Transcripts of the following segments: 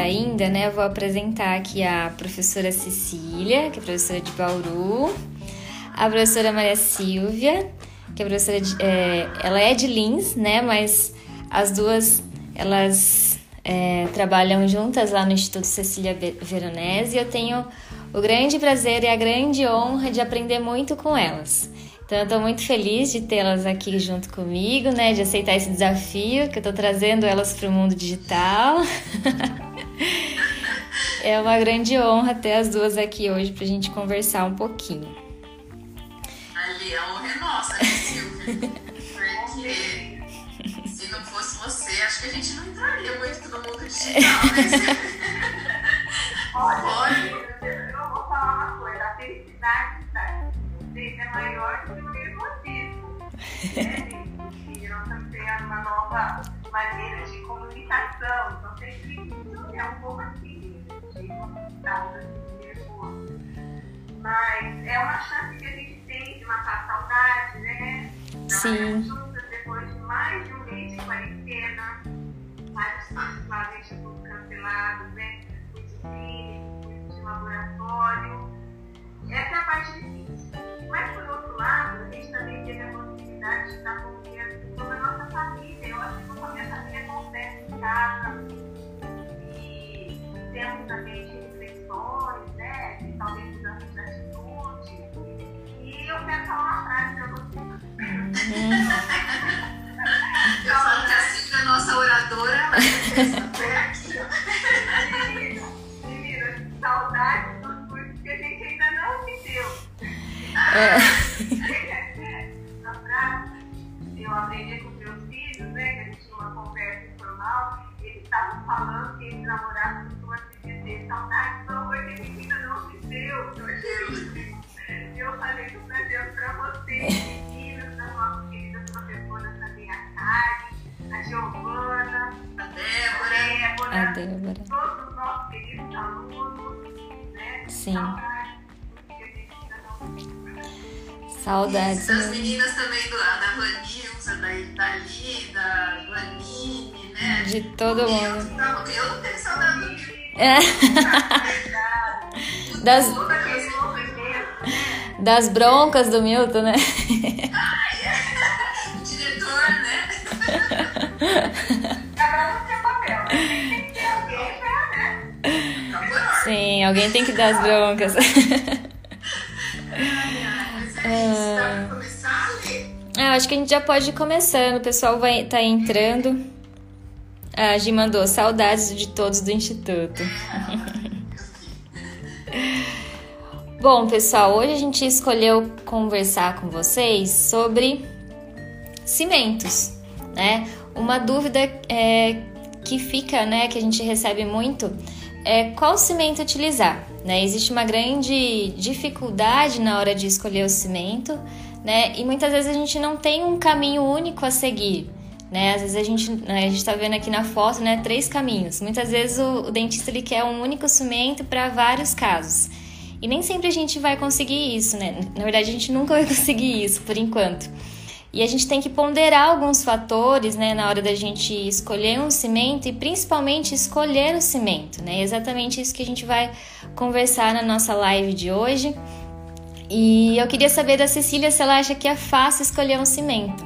ainda, né, eu vou apresentar aqui a professora Cecília, que é professora de Bauru, a professora Maria Silvia, que é professora de, é, ela é de Lins, né, mas as duas elas é, trabalham juntas lá no Instituto Cecília Veronese e eu tenho o grande prazer e a grande honra de aprender muito com elas. Então, eu estou muito feliz de tê-las aqui junto comigo, né? De aceitar esse desafio, que eu estou trazendo elas para o mundo digital. é uma grande honra ter as duas aqui hoje para a gente conversar um pouquinho. Ali, a honra é nossa, né, Silvia? Porque se não fosse você, acho que a gente não entraria muito no mundo digital, né? Olha, eu vou falar uma coisa. A felicidade é maior do que o nervosismo. Né? E nós estamos criando uma nova maneira de comunicação. Então, sempre é um pouco assim, de comunicação nervoso. Mas é uma chance que a gente tem de matar a saudade, né? Sim. Juntas depois de mais de um mês de quarentena, vários cursos lá dentro cancelados, né? Curso clínico, curso de laboratório. Essa é a parte difícil. Mas, por outro lado, a gente também teve a possibilidade de estar convivendo com a nossa família. Eu acho que com a minha família acontece em casa. E temos também de reflexões, né? De talvez mudança de atitude. E eu quero falar uma frase para você. eu falo que a Cida é nossa oradora, ela é aqui. Meninas, saudades dos cursos que a gente ainda não viveu. É. Eu aprendi com meus filhos, né? Que a gente tinha uma conversa informal, e eles estavam falando que eles namorados costumam se dizer saudades do amor que a gente ainda não viveu. Eu falei eu trazendo para vocês, meninas, das nossas queridas professoras também, a Kari, a Giovana, a Débora, a Débora, todos os nossos queridos alunos, né? Sim. Saudades. Saudades. Das meninas também, do, da Da da Vanine, né? De todo eu, mundo. Não, eu não tenho saudade do. É. Das, das broncas do Milton, né? Ai, é. Diretor, né? Agora não tem papel, né? Tem que ter alguém pra, né? Tá. Sim, alguém tem que dar as broncas. Ah, começar ali? Ah, acho que a gente já pode ir começando. O pessoal vai tá entrando. A Gi mandou saudades de todos do Instituto. Bom, pessoal, hoje a gente escolheu conversar com vocês sobre cimentos, né? Uma dúvida é, que fica, né, que a gente recebe muito é qual cimento utilizar. Né? Existe uma grande dificuldade na hora de escolher o cimento, né? E muitas vezes a gente não tem um caminho único a seguir. Né? Às vezes a gente gente está vendo aqui na foto, né, três caminhos. Muitas vezes o, o dentista ele quer um único cimento para vários casos. E nem sempre a gente vai conseguir isso, né? Na verdade, a gente nunca vai conseguir isso por enquanto. E a gente tem que ponderar alguns fatores, né, na hora da gente escolher um cimento e principalmente escolher o cimento, né? É exatamente isso que a gente vai conversar na nossa live de hoje. E eu queria saber da Cecília se ela acha que é fácil escolher um cimento.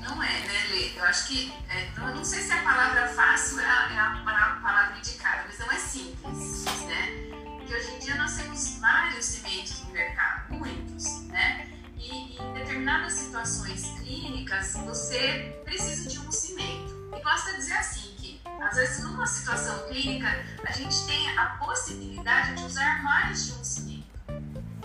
Não é, né, Lê? Eu acho que, é, não sei se a palavra fácil é é a palavra indicada, mas não é simples, né? Porque hoje em dia nós temos vários cimentos no mercado, muitos, né? E em determinadas situações clínicas, você precisa de um cimento. E gosta de dizer assim, que às vezes numa situação clínica, a gente tem a possibilidade de usar mais de um cimento.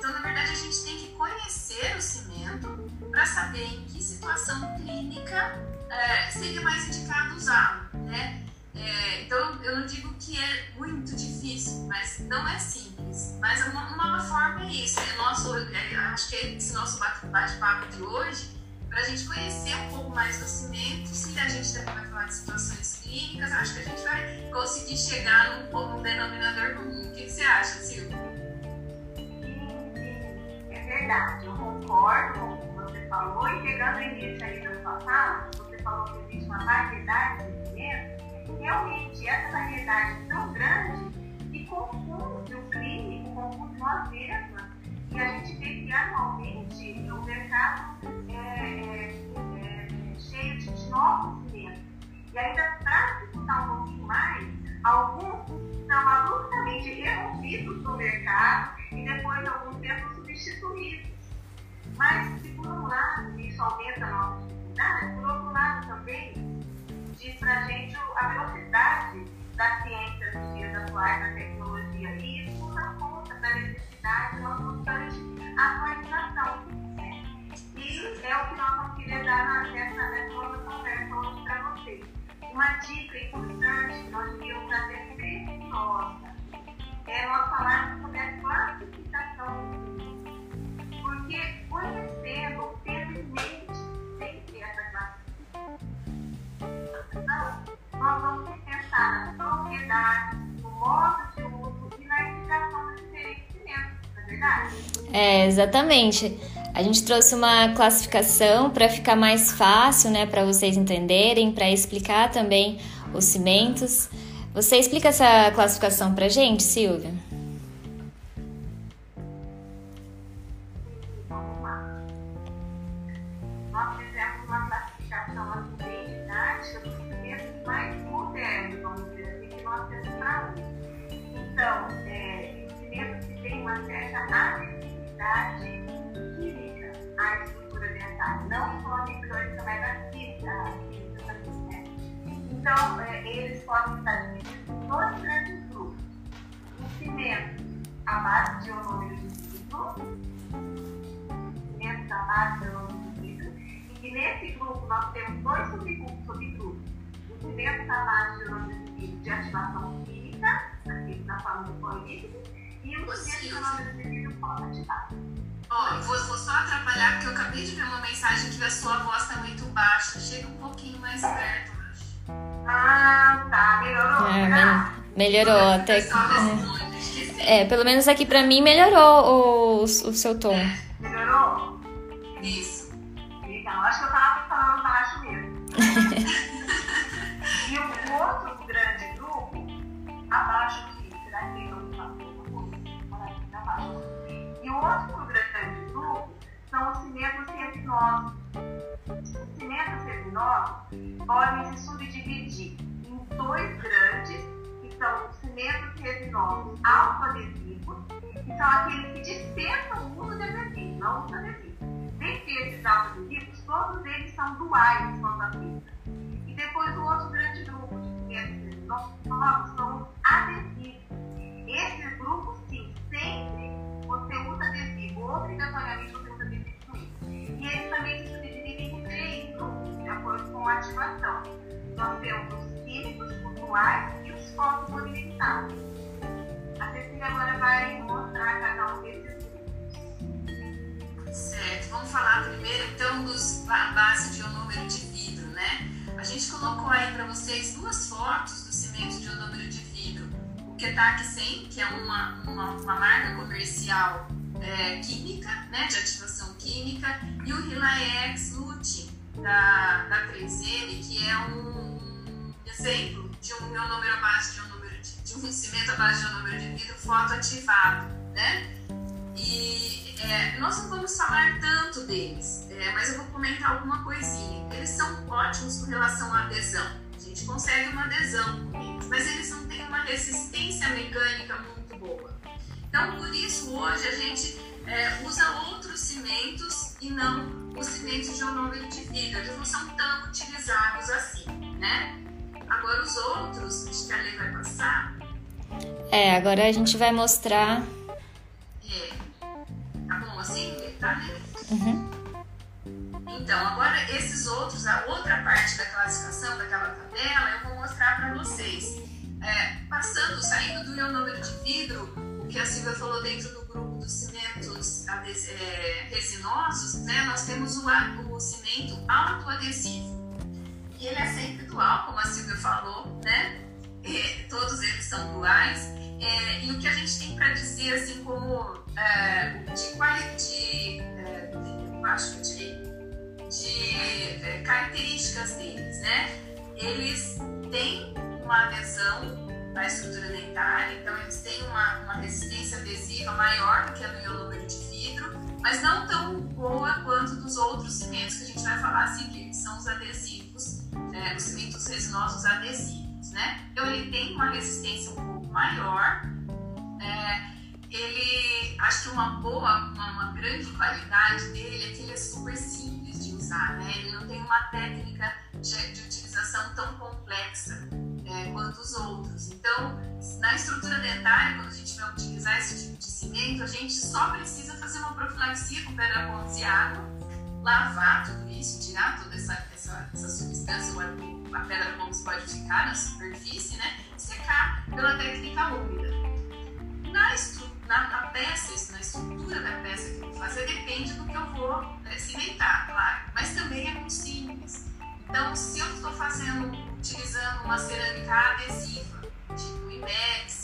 Então, na verdade, a gente tem que conhecer o cimento para saber em que situação clínica é, seria mais indicado usá-lo, né? É, então, eu não digo que é muito difícil, mas não é simples. Mas uma, uma forma é isso. É nosso, é, acho que é esse nosso bate-papo de hoje, para a gente conhecer um pouco mais do cimento. Se a gente também vai falar de situações clínicas, acho que a gente vai conseguir chegar num, num denominador comum. O que, que você acha, Silvia? É verdade, eu concordo com o que você falou. E pegando o início aí da sua fala, você falou que existe uma variedade de cimentos realmente essa variedade tão grande que confunde o clínico, confunde nós mesmas, e a gente vê que anualmente o mercado é, é, é cheio de novos cimentos. E ainda para disputar um pouquinho mais, alguns são abruptamente removidos do mercado e depois de algum tempo substituídos. Mas, se por um lado isso aumenta a nossa dificuldade, por outro lado também diz para a gente a velocidade da ciência nos dias atuais, da tecnologia, e isso dá conta da necessidade de uma constante atualização. E é o que nós vamos querer dar nessa, nessa nossa conversa hoje para vocês. Uma dica importante, nós devíamos até preciosa, é nós falarmos sobre a classificação porque conhecendo, tendo em mente sempre essa classificação, nós vamos pensar na propriedade, no modo de uso e na indicação dos diferentes verdade? É, exatamente. A gente trouxe uma classificação para ficar mais fácil, né, para vocês entenderem, para explicar também os cimentos. Você explica essa classificação para gente, Silvia? Base de um número cimentos à base de um número de vidro, e que nesse grupo nós temos dois subgrupos. subgrupos. Os à base de um número de vidro de ativação química, aqui está falando do líquido, e os cimentos à número de vidro pó ativado. Ó, oh, vou, vou, só atrapalhar porque eu acabei de ver uma mensagem que a sua voz está muito baixa. Chega um pouquinho mais perto. Ah, tá. Melhorou? É, melhorou até. É, pelo menos aqui pra mim melhorou o, o seu tom. Melhorou? Isso. Então, acho que eu tava falando baixo mesmo. e o outro grande grupo, abaixo aqui, será que não tá abaixo? E o outro grande grupo são os cimentos resinosos. Os cimentos resinosos podem se subdividir em dois grandes, são os cimentos resinosos autoadesivos, que são aqueles que dispensam o uso de adesivo, não uso adesivo. Dentre esses autoadesivos, todos eles são duais quanto à física. E depois o outro grande grupo de cimentos resinosos são os adesivos. Esses grupos, sim, sempre você usa adesivo, obrigatoriamente você usa adesivo com. E eles também se com ativação. Nós temos os químicos, pontuais e os fotossolidarizados. A Cecília agora vai mostrar cada um desses. Certo, vamos falar primeiro então dos base de ionômero de vidro, né? A gente colocou aí para vocês duas fotos do cimento de ionômero de vidro. O Ketak 100, que é uma, uma, uma marca comercial é, química, né, de ativação química, e o Hilaex Lute, da, da 3M, que é um exemplo de um meu número à base de um número de, de um cimento à base de um número de vidro fotoativado, né? E é, nós não vamos falar tanto deles, é, mas eu vou comentar alguma coisinha. Eles são ótimos com relação à adesão. A gente consegue uma adesão com eles, mas eles não têm uma resistência mecânica muito boa. Então, por isso, hoje a gente é, usa outros cimentos e não os cimentos de onômetro de vidro. Eles não são tão utilizados assim, né? Agora os outros, que a Lê vai passar. É, agora a gente vai mostrar. É. Tá bom assim? Tá, Lê? Uhum. Então, agora esses outros, a outra parte da classificação daquela tabela, eu vou mostrar para vocês. É, passando, saindo do ionômetro de vidro, o que a Silvia falou dentro do grupo dos cimentos é, resinosos, né, nós temos o, o cimento autoadesivo. E ele é sempre dual, como a Silvia falou, né? E todos eles são duais. É, e o que a gente tem para dizer, assim, como é, de qualidade, de, é, eu acho de, de é, características deles, né? Eles têm uma adesão da estrutura dentária, então eles têm uma, uma resistência adesiva maior do que a do ionômero de vidro, mas não tão boa quanto dos outros cimentos que a gente vai falar assim, que são os adesivos, é, os cimentos resinosos adesivos, né? Então ele tem uma resistência um pouco maior, é, ele, acho que uma boa, uma, uma grande qualidade dele é que ele é super simples de usar, né? Ele não tem uma técnica de, de utilização tão complexa é, quanto os outros. Então, na estrutura dentária, quando a gente vai utilizar esse tipo de cimento, a gente só precisa fazer uma profilaxia com pedra pontos e água, lavar tudo isso, tirar toda essa, essa, essa substância, a pedra pontos pode ficar na superfície, né? Secar pela técnica úmida. Na, na, na peça, na estrutura da peça que eu vou fazer, depende do que eu vou é, cimentar, claro. Mas também é muito simples. Então, se eu estou fazendo, utilizando uma cerâmica adesiva, tipo IMEX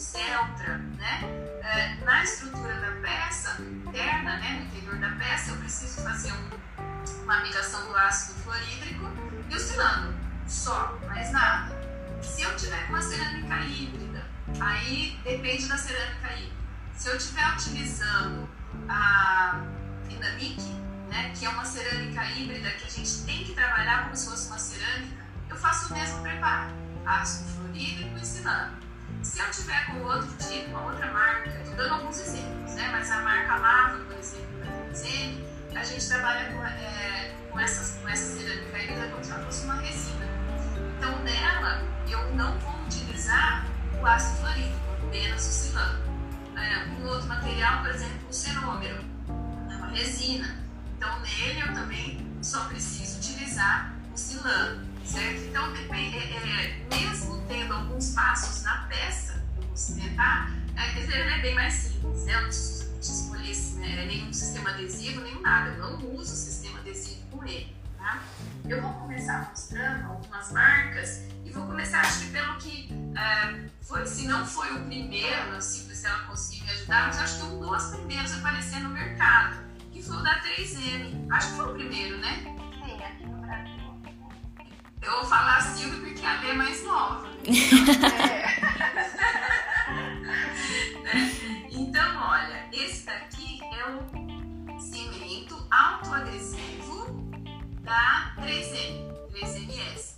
Celtra, né? É, na estrutura da peça interna, né, no interior da peça, eu preciso fazer um, uma migração do ácido fluorídrico e o cilano, só, mais nada. Se eu tiver uma cerâmica híbrida, aí depende da cerâmica híbrida. Se eu estiver utilizando a dinamique, né, que é uma cerâmica híbrida que a gente tem que trabalhar como se fosse uma cerâmica, eu faço o mesmo preparo, ácido fluorídrico e cilano. Se eu tiver com outro tipo, uma outra marca, estou dando alguns exemplos, né, mas a marca Lava, por exemplo, Tenzene, a gente trabalha com, é, com, essas, com essa cerâmica híbrida como se fosse uma resina. Então, nela, eu não vou utilizar o ácido fluorídrico, apenas o cilano. É, um outro material, por exemplo, o cerômero, é uma resina. Então, nele eu também só preciso utilizar o silano, certo? Então, depende, é, é, mesmo tendo alguns passos na peça, eu vou cimentar, é, é bem mais simples, né? Eu não preciso escolher né, nenhum sistema adesivo, nem nada. Eu não uso sistema adesivo com ele, tá? Eu vou começar mostrando algumas marcas e vou começar, acho que pelo que é, foi, se não foi o primeiro, não sei se ela conseguir me ajudar, mas acho que um dos primeiros a aparecer no mercado que foi o da 3M. Acho que foi o primeiro, né? Eu vou falar Silvia porque a Lê é mais nova. é. Então, olha, esse daqui é o cimento autoadesivo da 3M, 3MS.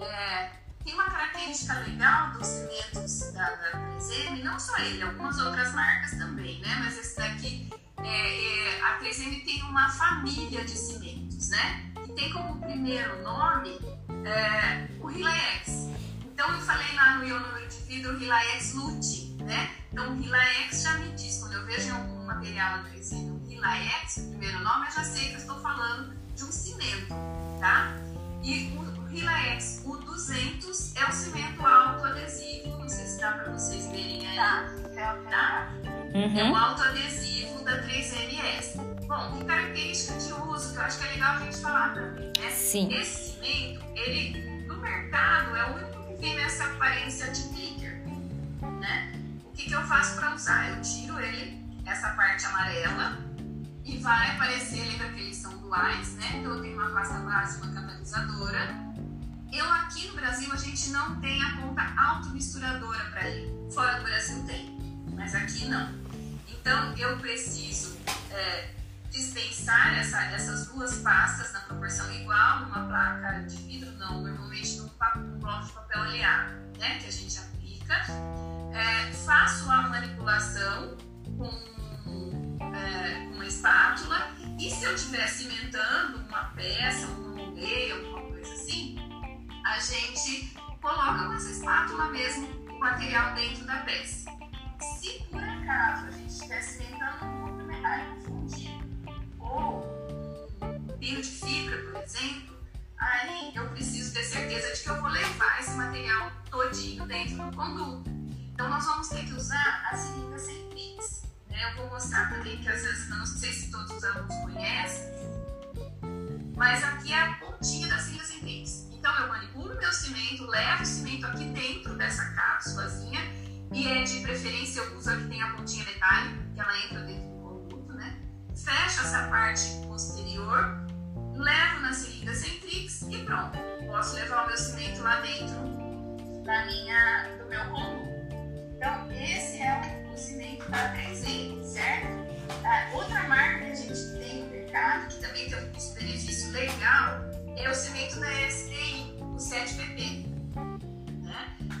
É, tem uma característica legal dos cimentos da, da 3M, não só ele, algumas outras marcas também, né? Mas esse daqui é, é, a 3M tem uma família de cimentos, né? E tem como primeiro nome é, o Rilaex. Então eu falei lá no meu número de vidro o Rilaex Lute, né? Então o Rilaex já me diz, quando eu vejo em algum material da 3M o Rilaex, o primeiro nome, eu já sei que eu estou falando de um cimento, tá? E o Rilaex U200 é o cimento autoadesivo, não sei se dá para vocês verem aí. Tá, tá? Uhum. É um autoadesivo da 3MS. Bom, que característica de uso que eu acho que é legal a gente falar também, né? Sim. Esse cimento, ele no mercado é o único que tem essa aparência de clicker, né? O que, que eu faço para usar? Eu tiro ele, essa parte amarela, e vai aparecer, lembra que eles são duais, né? Então eu tenho uma pasta base, uma catalisadora. Eu aqui no Brasil a gente não tem a ponta automisturadora para ele. Fora do Brasil tem, mas aqui não. Então, eu preciso é, dispensar essa, essas duas pastas na proporção igual, numa placa de vidro, não, normalmente num, bloco de papel oleado, né, que a gente aplica. É, faço a manipulação com é, uma espátula e se eu estiver cimentando uma peça, um moldeio, alguma coisa assim, a gente coloca com essa espátula mesmo o material dentro da peça. Se por acaso a gente estiver cimentando um outro metálico fundido ou um pino de fibra, por exemplo, aí eu preciso ter certeza de que eu vou levar esse material todinho dentro do conduto. Então nós vamos ter que usar a seringa sem pix. Né? Eu vou mostrar também que às vezes, não sei se todos os alunos conhecem, mas aqui é a pontinha da seringa sem pix. Então eu manipulo meu cimento, levo o cimento aqui dentro dessa cápsulazinha e é de preferência eu uso a que tem a pontinha metálica, que ela entra dentro do conduto, né? Fecho essa parte posterior, levo na seringa Centrix e pronto. Posso levar o meu cimento lá dentro da minha, do meu conduto. Então, esse é o cimento da 3E, certo? A outra marca que a gente tem no mercado, que também tem um custo-benefício legal, é o cimento da STI, o 7PP.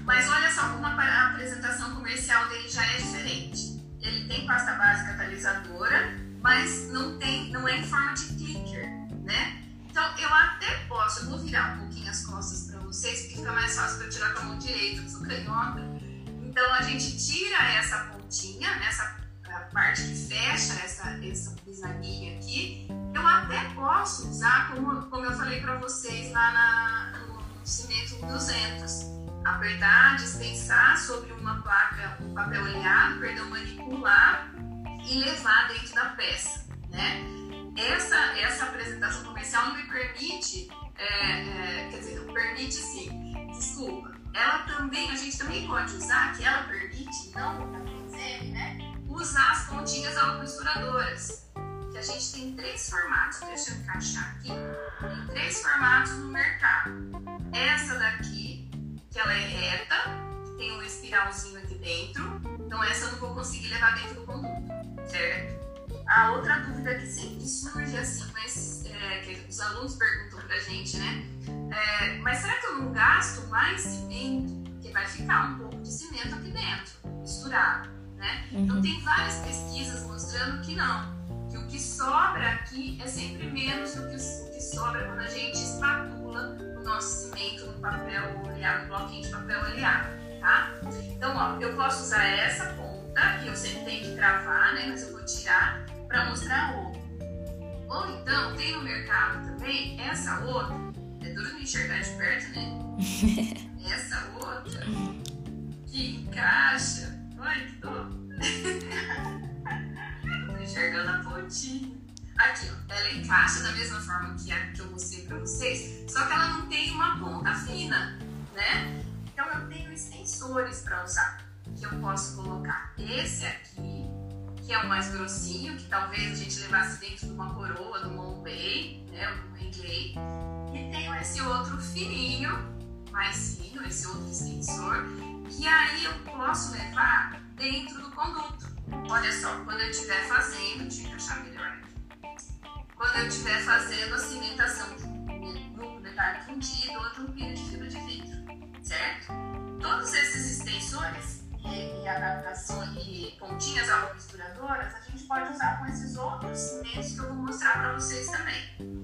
Né? Mas olha só como a apresentação comercial dele já é diferente. Ele tem pasta base catalisadora, mas não, tem, não é em forma de clicker, né? Então, eu até posso, eu vou virar um pouquinho as costas para vocês, porque fica mais fácil para tirar com a mão direita, eu sou canhota. Então, a gente tira essa pontinha, nessa parte que fecha essa, essa bisnaguinha aqui. Eu até posso usar, como, como eu falei para vocês lá na, no cimento 200. Apertar, dispensar sobre uma placa, um papel oleado, perdão, manipular e levar dentro da peça, né? essa, essa apresentação comercial não me permite, é, é, quer dizer, não permite sim, desculpa. Ela também, a gente também pode usar, que ela permite, não a PZM, né? Usar as pontinhas auto-misturadoras. Que a gente tem três formatos, deixa eu encaixar aqui. Tem três formatos no mercado. Essa daqui, que ela é reta, tem um espiralzinho aqui dentro. Então essa eu não vou conseguir levar dentro do conduto, certo? A outra dúvida que sempre surge, assim, mas é, que os alunos perguntam pra gente, né? É, mas será que eu não gasto mais cimento? Porque vai ficar um pouco de cimento aqui dentro, misturado, né? Então, uhum. Então tem várias pesquisas mostrando que não. Que o que sobra aqui é sempre menos do que o que sobra quando a gente espatula nosso cimento no papel oleado, no bloquinho de papel oleado, tá? Então, ó, eu posso usar essa ponta, que eu sempre tenho que travar, né? Mas eu vou tirar para mostrar a outra. Ou então, tem no mercado também essa outra, é duro de enxergar de perto, né? essa outra que encaixa. Olha que dó. Tô enxergando a pontinha. Aqui, ó, ela encaixa da mesma forma que a que eu mostrei para vocês, só que ela não tem uma ponta fina, né? Então eu tenho extensores para usar, que eu posso colocar esse aqui que é o mais grossinho, que talvez a gente levasse dentro de uma coroa, do Montbay, né, do Mengley. E tenho esse outro fininho, mais fino, esse outro extensor, que aí eu posso levar dentro do conduto. Olha só, quando eu estiver fazendo, deixa eu encaixar melhor aqui. Quando eu estiver fazendo a cimentação um detalhe fundido ou de um pino de fibra de vidro, certo? Todos esses extensores e, e adaptações e pontinhas misturadoras, a gente pode usar com esses outros cimentos que eu vou mostrar para vocês também.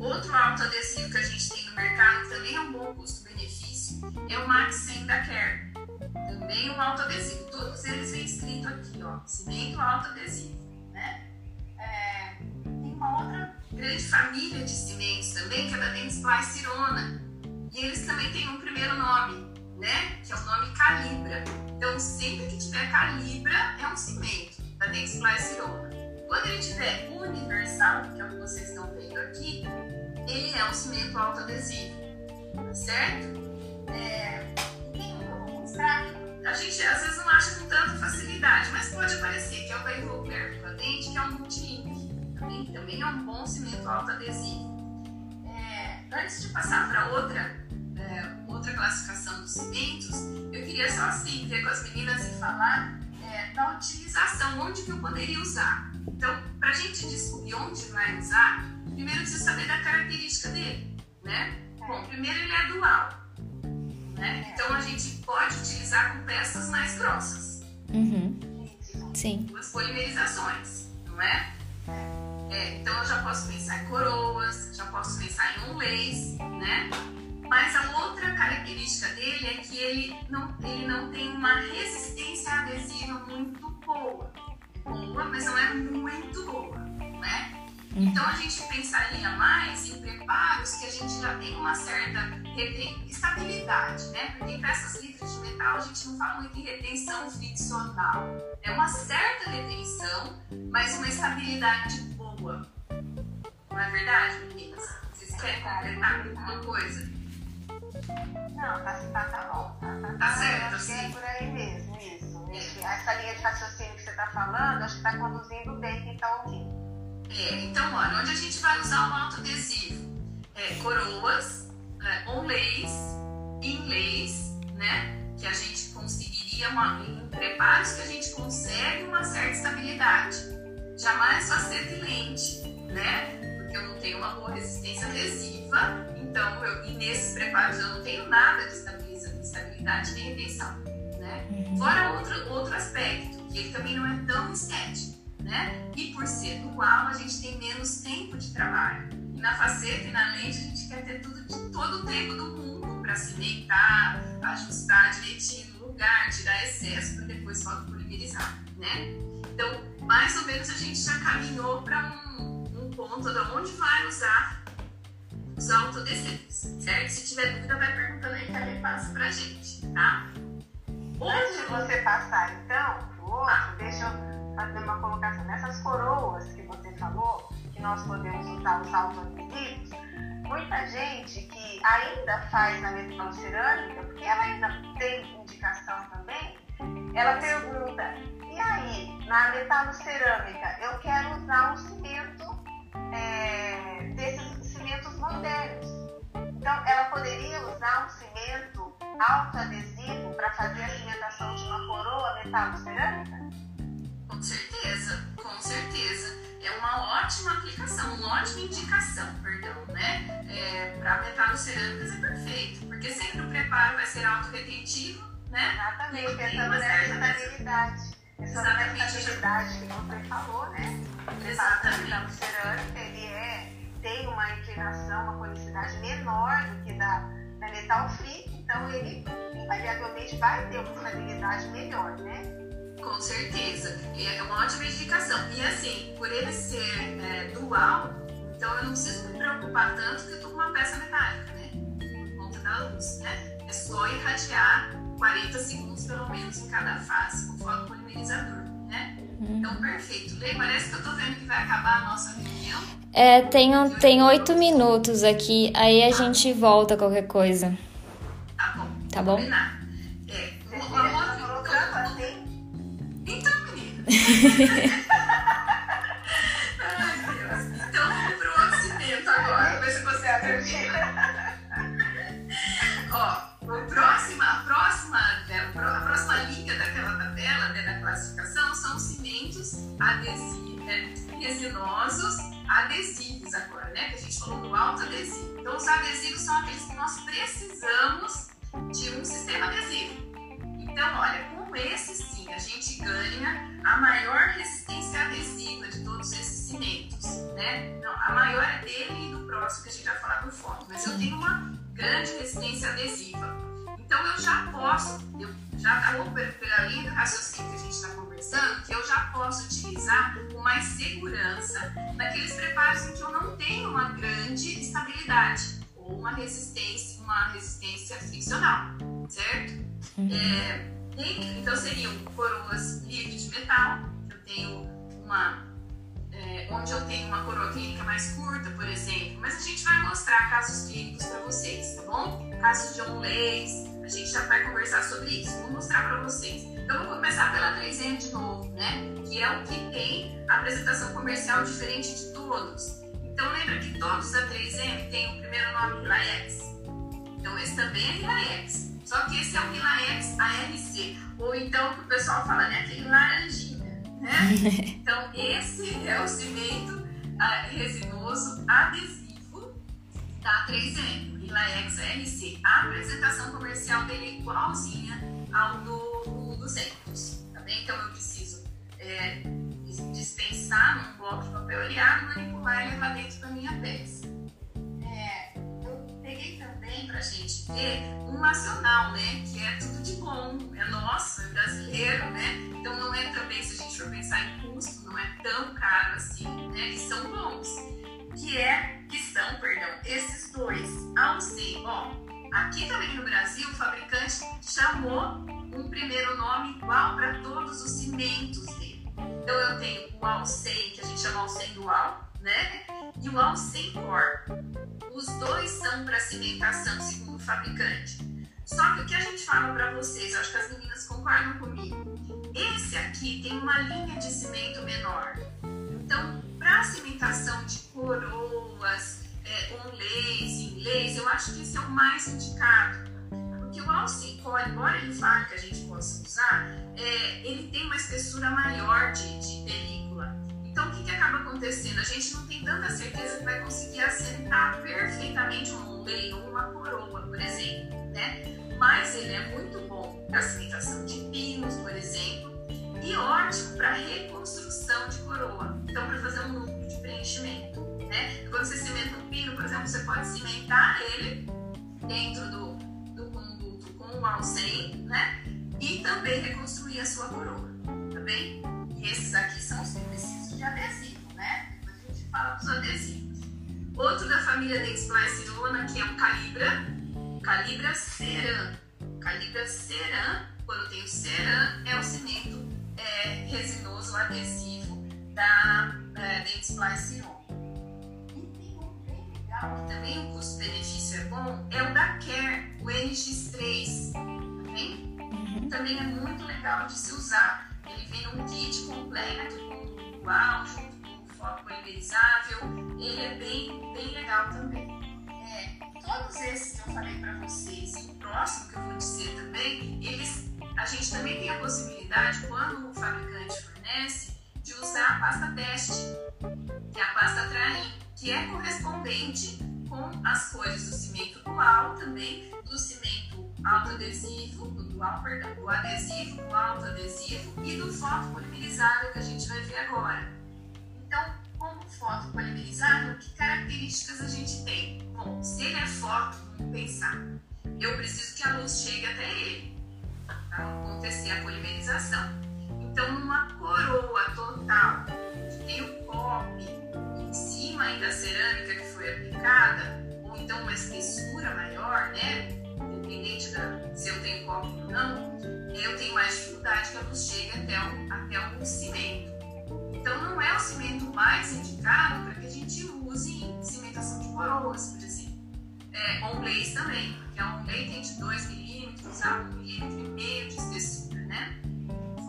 Outro autoadesivo que a gente tem no mercado, também é um bom custo-benefício, é o Max 100 da Care. Também um autoadesivo. Todos eles vêm escrito aqui, ó, cimento autoadesivo, né? É, uma outra grande família de cimentos também, que é da Cirona. E eles também têm um primeiro nome, né? Que é o nome calibra. Então, sempre que tiver calibra, é um cimento da Cirona. Quando ele tiver universal, que é o que vocês estão vendo aqui, ele é um cimento autoadesivo, tá certo? É, tem um que eu vou mostrar. A gente às vezes não acha com tanta facilidade, falar é, da utilização, onde que eu poderia usar. Então, para a gente descobrir onde vai usar, primeiro precisa saber da característica dele, né? Bom, primeiro ele é dual, né? Então a gente pode utilizar com peças mais grossas. Uhum. Sim. Duas polimerizações, não é? é? Então eu já posso pensar em coroas, já posso pensar em um lace, né? Mas a outra característica dele é que ele não, ele não tem uma resistência adesiva muito boa. Boa, mas não é muito boa, né? Então a gente pensaria mais em preparos que a gente já tem uma certa estabilidade, né? Porque para essas litras de metal a gente não fala muito em retenção friccional. É uma certa retenção, mas uma estabilidade boa. Não é verdade, meninas? Vocês querem completar alguma coisa? Não, tá, tá, tá bom. Tá, certo, acho sim. é por aí mesmo, isso. Essa linha de raciocínio que você está falando, acho que está conduzindo bem quem está ouvindo. É, então, olha, onde a gente vai usar o autoadesivo? É, coroas, é, onleis inglês, né? Que a gente conseguiria, uma, em preparos que a gente consegue uma certa estabilidade. Jamais faceta e lente, né? Porque eu não tenho uma boa resistência adesiva, então eu, e nesses preparos eu não tenho nada de estabilidade nem retenção, né? Uhum. Fora outro, outro aspecto, que ele também não é tão estético, né? E por ser dual, a gente tem menos tempo de trabalho. E na faceta e na lente, a gente quer ter tudo de todo o tempo do mundo para cimentar, ajustar direitinho no lugar, tirar excesso para depois fotopolimerizar, né? Então, mais ou menos a gente já caminhou para um, um ponto de onde vai usar os autodescendentes, certo? Se tiver dúvida, vai perguntando aí que a passa pra gente, tá? Antes de você passar, então, pro outro, deixa eu fazer uma colocação. Nessas coroas que você falou, que nós podemos usar os autoadesivos, muita gente que ainda faz na metalcerâmica, porque ela ainda tem indicação também, ela pergunta, e aí, na metalocerâmica, eu quero usar um cimento é, desses cimentos modernos. Então, ela poderia usar um cimento autoadesivo para fazer a cimentação de uma coroa metalocerâmica? Com certeza, com certeza. É uma ótima aplicação, uma ótima indicação, perdão, né? É, para metalocerâmicas é perfeito, porque sempre o preparo vai ser autorretentivo, né? Exatamente, pensando nessa estabilidade. Exatamente. Essa estabilidade que você falou, né? Exatamente. O cerâmica, ele é, uma conicidade menor do que da, da metal free, então ele invariavelmente vai ter uma estabilidade melhor, né? Com certeza. É uma ótima indicação. E assim, por ele ser é, dual, então eu não preciso me preocupar tanto que eu tô com uma peça metálica, né? Por conta da luz, né? É só irradiar 40 segundos pelo menos em cada face com fotopolimerizador? Uhum. Então, perfeito. Lê, parece que eu tô vendo que vai acabar a nossa reunião. É, tem, tem oito minutos aqui, aí a tá. gente volta qualquer coisa. Tá bom. Tá bom? É, uma Então, menina. adesivos, né, resinosos adesivos agora, né? Que a gente falou do alto adesivo. Então, os adesivos são aqueles que nós precisamos de um sistema adesivo. Então, olha, com esse sim, a gente ganha a maior resistência adesiva de todos esses cimentos, né? Não, a maior é dele e do próximo que a gente vai falar por foto, mas eu tenho uma grande resistência adesiva. Então eu já posso, eu já vou pela linha do raciocínio que a gente está conversando, que eu já posso utilizar com mais segurança naqueles preparos em que eu não tenho uma grande estabilidade ou uma resistência, uma resistência friccional, certo? Uhum. É, então seriam coroas livres de metal, eu tenho uma é, onde eu tenho uma coroa clínica mais curta, por exemplo, mas a gente vai mostrar casos clínicos para vocês, tá bom? Casos de onleys, a gente já vai conversar sobre isso, vou mostrar para vocês. Então, vou começar pela 3M de novo, né? Que é o que tem apresentação comercial diferente de todos. Então, lembra que todos da 3M têm o primeiro nome Rilaex. Então, esse também é Rilaex. Só que esse é o Rilaex ARC. Ou então, o pessoal fala, né? Aquele laranjinho né? Então, esse é o cimento uh, resinoso adesivo da 3M, Rilaex RC. A apresentação comercial dele é igualzinha ao do, do Zentus, tá bem? Então, eu preciso é, dispensar num bloco de papel oleado, manipular e levar dentro da minha peça. É, eu peguei também pra gente ver um nacional, né? Que é tudo de bom, é nosso, é brasileiro, né? Então não é também, se a gente for pensar em custo, não é tão caro assim, né? E são bons. Que é, que são, perdão, esses dois. Alcei, ó, aqui também no Brasil, o fabricante chamou um primeiro nome igual para todos os cimentos dele. Então eu tenho o Alcei, que a gente chama Alcei Dual, né? E o Alcei Core. Os dois são para cimentação, segundo o fabricante. Só que o que a gente fala para vocês, acho que as meninas concordam comigo, esse aqui tem uma linha de cimento menor. Então, para cimentação de coroas, é, onleis, inglês, eu acho que esse é o mais indicado. Porque o alcicol, embora ele fale que a gente possa usar, é, ele tem uma espessura maior de, de película. Então, o que, que acaba acontecendo? A gente não tem tanta certeza que vai conseguir assentar perfeitamente um meio ou uma coroa, por exemplo, né? Mas ele é muito bom para cimentação de pinos, por exemplo, e ótimo para reconstrução de coroa. Então, para fazer um núcleo de preenchimento, né? Quando você cimenta um pino, por exemplo, você pode cimentar ele dentro do, do conduto com o alcem, né? E também reconstruir a sua coroa, tá bem? E esses aqui são os que precisam de adesivo, né? A gente fala dos adesivos. Outro da família Dexplacerona, que é o Calibra, Calibra Ceran. Calibra Ceran, quando tem o Ceran, é o cimento é, resinoso adesivo da é, Dexplacerona. Legal, que também o custo-benefício é bom, é o da Care, o NX3. Tá bem? Uhum. Também é muito legal de se usar. Ele vem num kit completo, com igual, junto com o foco polimerizável. Ele é bem, bem legal também. É, todos esses que eu falei para vocês e o próximo que eu vou dizer também, eles, a gente também tem a possibilidade, quando o fabricante fornece, de usar a pasta teste, que é a pasta Train, que é correspondente com as cores do cimento dual também, do cimento autoadesivo, do dual, perdão, do adesivo, do autoadesivo e do fotopolimerizável que a gente vai ver agora. Então, como foto polimerizado, que características a gente tem? Bom, se ele é foto, vamos pensar. Eu preciso que a luz chegue até ele para acontecer a polimerização. Então, numa coroa total, que tem o cobre em cima da cerâmica que foi aplicada, ou então uma espessura maior, né? Independente da, se eu tenho cobre ou não, eu tenho mais dificuldade que a luz chegue até o, até o cimento. Então, não é o cimento mais indicado para que a gente use em cimentação de coroas, por exemplo. É, onleis também, porque a onlei tem de 2 milímetros a 1 milímetro e meio de espessura,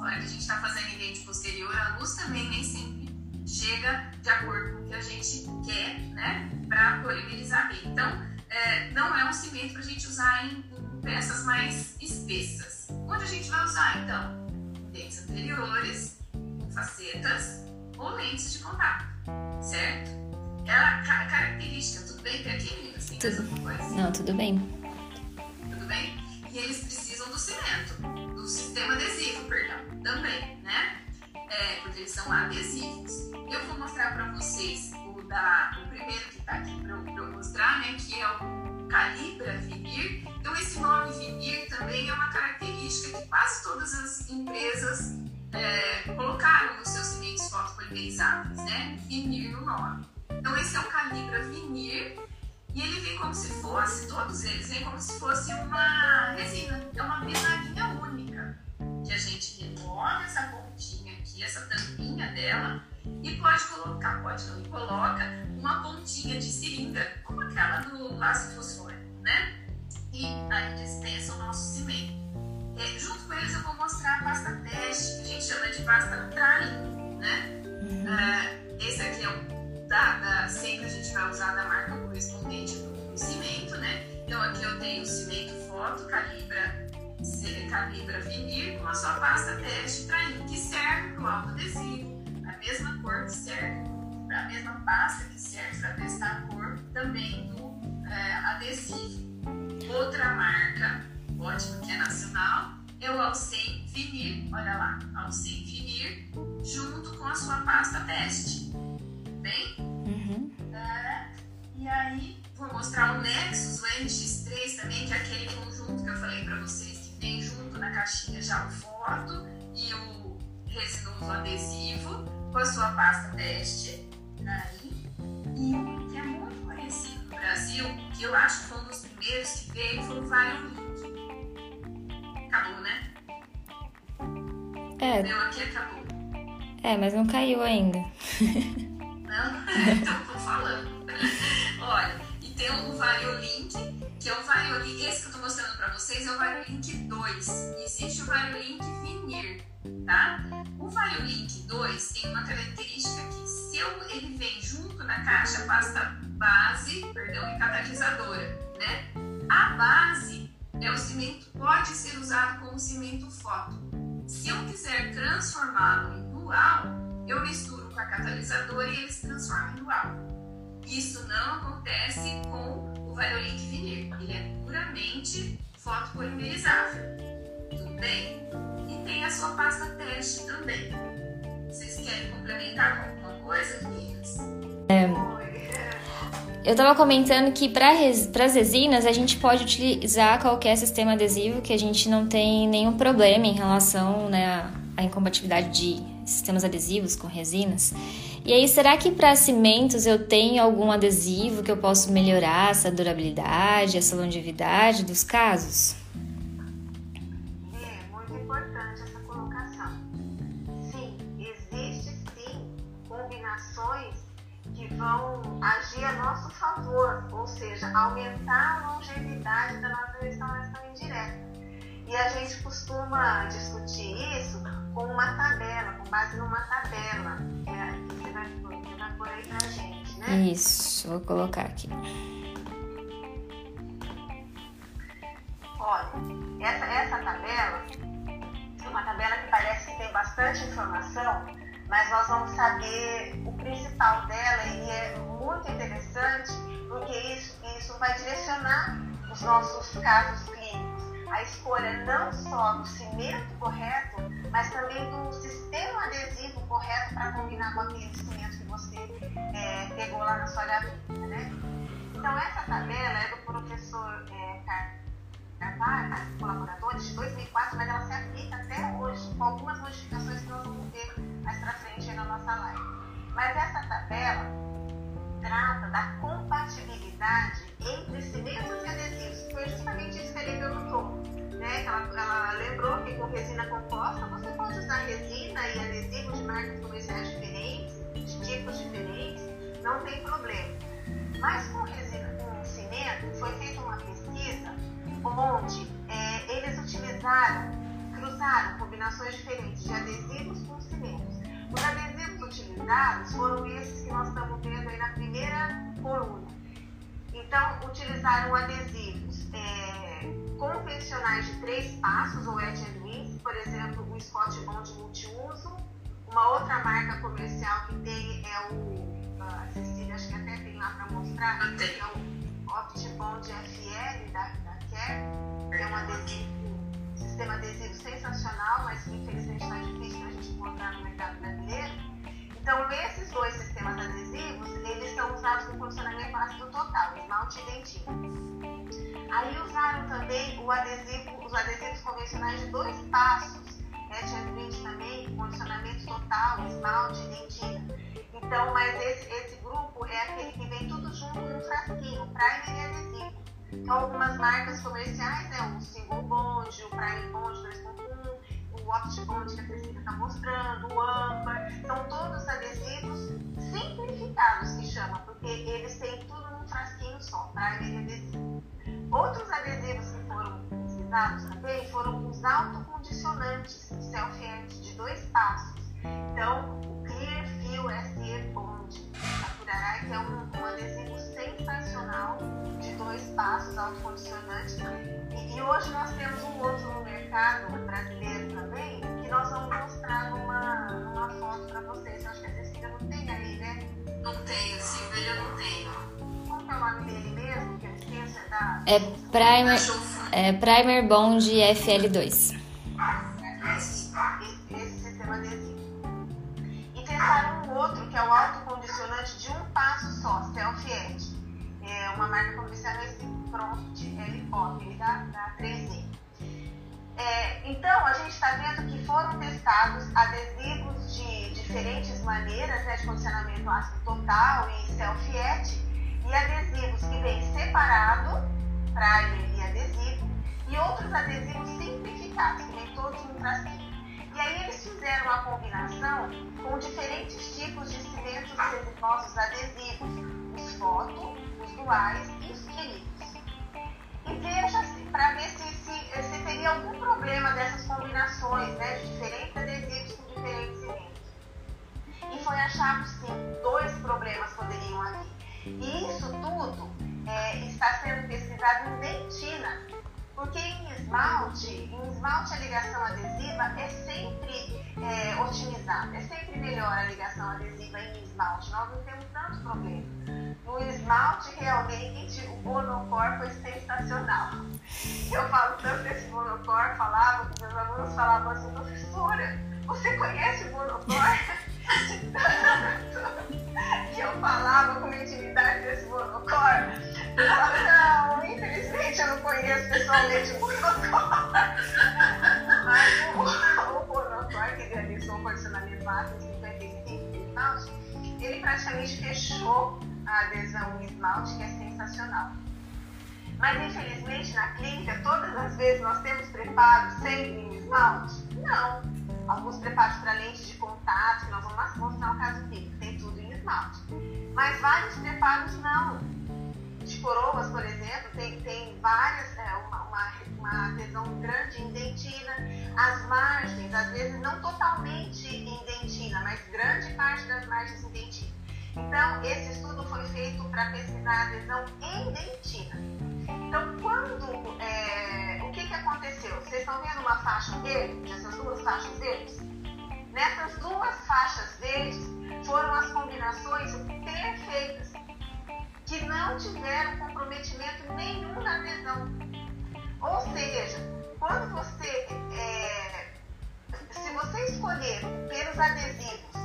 Fora que a gente está fazendo em dente posterior, a luz também nem sempre chega de acordo com o que a gente quer, né? Para polimerizar bem. Então, é, não é um cimento para a gente usar em, em peças mais espessas. Onde a gente vai usar, então? Dentes anteriores, facetas ou lentes de contato, certo? Ela, característica, tudo bem, Piaquinho? Assim, tudo. Não, tudo bem. Tudo bem? E eles precisam do cimento, do sistema adesivo, perdão, também, né? É, porque eles são adesivos. Eu vou mostrar para vocês o, da, o primeiro que está aqui para eu mostrar, né? Que é o Calibra Vinir. Então, esse nome Vinir também é uma característica que quase todas as empresas é, colocaram nos seus cimentos fotopolimerizáveis, né? Vinir no nome. Então esse é o calibra vinir e ele vem como se fosse, todos eles vêm como se fosse uma resina. É uma bisnaguinha única. A gente remove essa pontinha aqui, essa tampinha dela, e pode colocar, pode não, e coloca uma pontinha de seringa, como aquela do laço fosfórico, né? E aí dispensa o nosso cimento. É, junto com eles eu vou mostrar a pasta teste, que a gente chama de pasta Train, né? É, esse aqui é o da, da, sempre a gente vai usar da marca correspondente do cimento, né? Então aqui eu tenho o cimento foto, calibra, calibra vinir com a sua pasta teste Train, que serve para o alto adesivo, a mesma cor que serve para a mesma pasta que serve para testar a cor também do é, adesivo. Outra marca ótimo que é nacional, é o Alcem Vinir, olha lá, Alcem Vinir, junto com a sua pasta teste. Bem? Uhum. É, e aí, vou mostrar o Nexus, o NX3 também, que é aquele conjunto que eu falei para vocês, vem junto na caixinha já o foto e o resinoso adesivo, com a sua pasta teste. Aí, e um que é muito conhecido no Brasil, que eu acho que foi um dos primeiros que veio, foi o Valium acabou, né? É. Meu aqui acabou. É, mas não caiu ainda. Não? então tô falando. Olha, e tem o Variolink, que é o Variolink, esse que eu tô mostrando pra vocês é o Variolink 2. E existe o Variolink Vinir, tá? O Variolink 2 tem uma característica que se eu, ele vem junto na caixa, pasta base, perdão, e catalisadora, né? A base é, o cimento pode ser usado como cimento foto. Se eu quiser transformá-lo em dual, eu misturo com a catalisadora e ele se transforma em dual. Isso não acontece com o Violink Vinir. Ele é puramente fotopolimerizável. Tudo bem? E tem a sua pasta teste também. Vocês querem complementar com alguma coisa, meninas? É, eu estava comentando que para res, as resinas a gente pode utilizar qualquer sistema adesivo que a gente não tem nenhum problema em relação né, à incompatibilidade de sistemas adesivos com resinas. E aí, será que para cimentos eu tenho algum adesivo que eu posso melhorar essa durabilidade, essa longevidade dos casos? É, muito importante essa colocação. Sim, existe sim combinações que vão agir a nosso favor, ou seja, aumentar a longevidade da nossa restauração indireta. E a gente costuma discutir isso com uma tabela, com base numa tabela. É, gente, né? Isso, vou colocar aqui. Olha, essa, essa tabela é uma tabela que parece que tem bastante informação, mas nós vamos saber o principal dela e é muito interessante porque isso, isso vai direcionar os nossos casos clínicos. A escolha não só do cimento correto, mas também do sistema adesivo correto para combinar com aquele cimento você é, pegou lá na sua gaveta, né? Então, essa tabela é do professor é, Carvalho, colaboradores, de 2004, mas ela se aplica até hoje, com algumas modificações que nós vamos ver mais para frente na nossa live. Mas essa tabela trata da compatibilidade entre cimentos e adesivos, foi justamente isso que ele perguntou. Né? Ela, ela lembrou que com resina composta você pode usar resina e adesivos de marcas comerciais diferentes, tipos diferentes, não tem problema. Mas com resina, com cimento, foi feita uma pesquisa onde é, eles utilizaram, cruzaram combinações diferentes de adesivos com cimentos. Os adesivos utilizados foram esses que nós estamos vendo aí na primeira coluna. Então, utilizaram adesivos é, convencionais de três passos, ou edge and por exemplo, o Scott Bond multiuso, uma outra marca comercial que tem é o. A ah, Cecília, acho que até tem lá para mostrar, que é o OptiBond FL da, da Care. É um adesivo, sistema adesivo sensacional, mas que infelizmente está difícil para a gente encontrar no mercado brasileiro. Então, esses dois sistemas adesivos, eles são usados no condicionamento ácido total, esmalte e dentina. Aí usaram também o adesivo, os adesivos convencionais de dois passos, Etchant também, condicionamento total, esmalte, dentina. Então, mas esse, esse grupo é aquele que vem tudo junto num frasquinho, primer e adesivo. Então, algumas marcas comerciais é o Single Bond, o Prime Bond 2.1, o Opt Bond que a Cecília está mostrando, o Amber. São todos adesivos simplificados, que chama, porque eles têm tudo num frasquinho só, primer e adesivo. Outros adesivos que foram utilizados também foram os autocondicionantes, self-edge, de dois passos. Então, o Clear Feel SE Bond, da Curarai, que é um, um, adesivo sensacional de dois passos, autocondicionante. E, e hoje nós temos um outro no mercado brasileiro também, que nós vamos mostrar numa, numa foto para vocês. Eu acho que a Cecília não tem aí, né? Não tenho, Silvia, eu não tenho. É o nome dele mesmo? Que eu esqueço, é da... É Primer... É Primer Bond FL2. Esse, esse sistema adesivo. E testaram um outro, que é o autocondicionante de um passo só, Self Edge. É uma marca comercial esse Prompt L-Pop, da, da 3D. É, então, a gente está vendo que foram testados adesivos de diferentes maneiras, né, de condicionamento ácido total e self-edge, e adesivos que vêm separado, primer e adesivo, e outros adesivos simplificados, que vem todos no frasquinho. E aí eles fizeram a combinação com diferentes tipos de cimentos resinosos adesivos, os foto, os duais e os químicos. E veja para ver se, se, se, teria algum problema dessas combinações né, de diferentes adesivos com diferentes cimentos. E foi achado sim, dois problemas poderiam haver. E isso tudo é, está sendo pesquisado em dentina Porque em esmalte, em esmalte a ligação adesiva é sempre é, otimizada, é sempre melhor a ligação adesiva em esmalte. Nós não temos tanto problema. No esmalte, realmente, o monocor foi sensacional. Eu falo tanto desse monocor, falava, que meus alunos falavam assim, professora, você conhece o monocor? que eu falava com intimidade desse monocor. Eu não, infelizmente eu não conheço pessoalmente o monocor. Mas o, o monocor que realizou o condicionamento 55 de esmalte, ele praticamente fechou a adesão em esmalte, que é sensacional. Mas infelizmente na clínica, todas as vezes nós temos preparo sempre em esmalte? Não alguns preparos para lente de contato, que nós vamos mostrar um caso clínico, tem tudo em esmalte. Mas vários preparos não. De coroas, por exemplo, tem, tem várias, é, uma, uma, uma adesão grande em dentina. As margens, às vezes não totalmente em dentina, mas grande parte das margens em dentina. Então, esse estudo foi feito para pesquisar a adesão em dentina. Então, quando. É, o que, que aconteceu? Vocês estão vendo uma faixa verde, essas duas faixas verdes? Nessas duas faixas verdes foram as combinações perfeitas, que não tiveram comprometimento nenhum na adesão. Ou seja, quando você. É, se você escolher pelos adesivos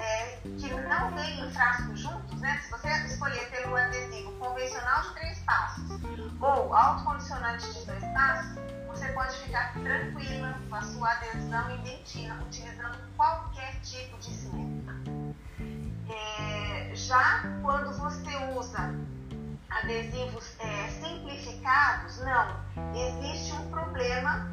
é, que não vêm em frasco juntos, né? Se você escolher pelo adesivo convencional de três passos ou autocondicionante de dois passos, você pode ficar tranquila com a sua adesão em dentina, utilizando qualquer tipo de cimento. É, já quando você usa adesivos é, simplificados, não, existe um problema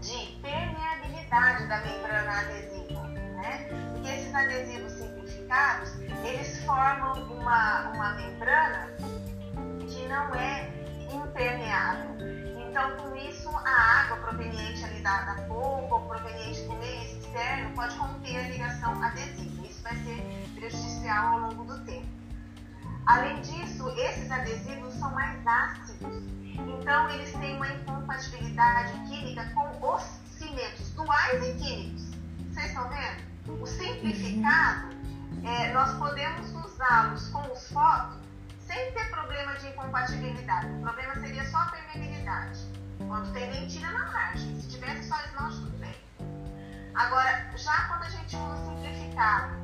de permeabilidade da membrana adesiva, né? Porque esses adesivos simplificados, eles formam uma, uma membrana que não é impermeável. Então, com isso, a água proveniente ali da, da polpa ou proveniente do meio externo pode romper a ligação adesiva. Isso vai ser prejudicial ao longo do tempo. Além disso, esses adesivos são mais ácidos, então eles têm uma incompatibilidade química com os cimentos duais e químicos. Vocês estão vendo? O simplificado, é, nós podemos usá-los com os fotos sem ter problema de incompatibilidade. O problema seria só a permeabilidade. Quando tem dentina na margem. Se tivesse só esmalte, tudo bem. Agora, já quando a gente usa simplificado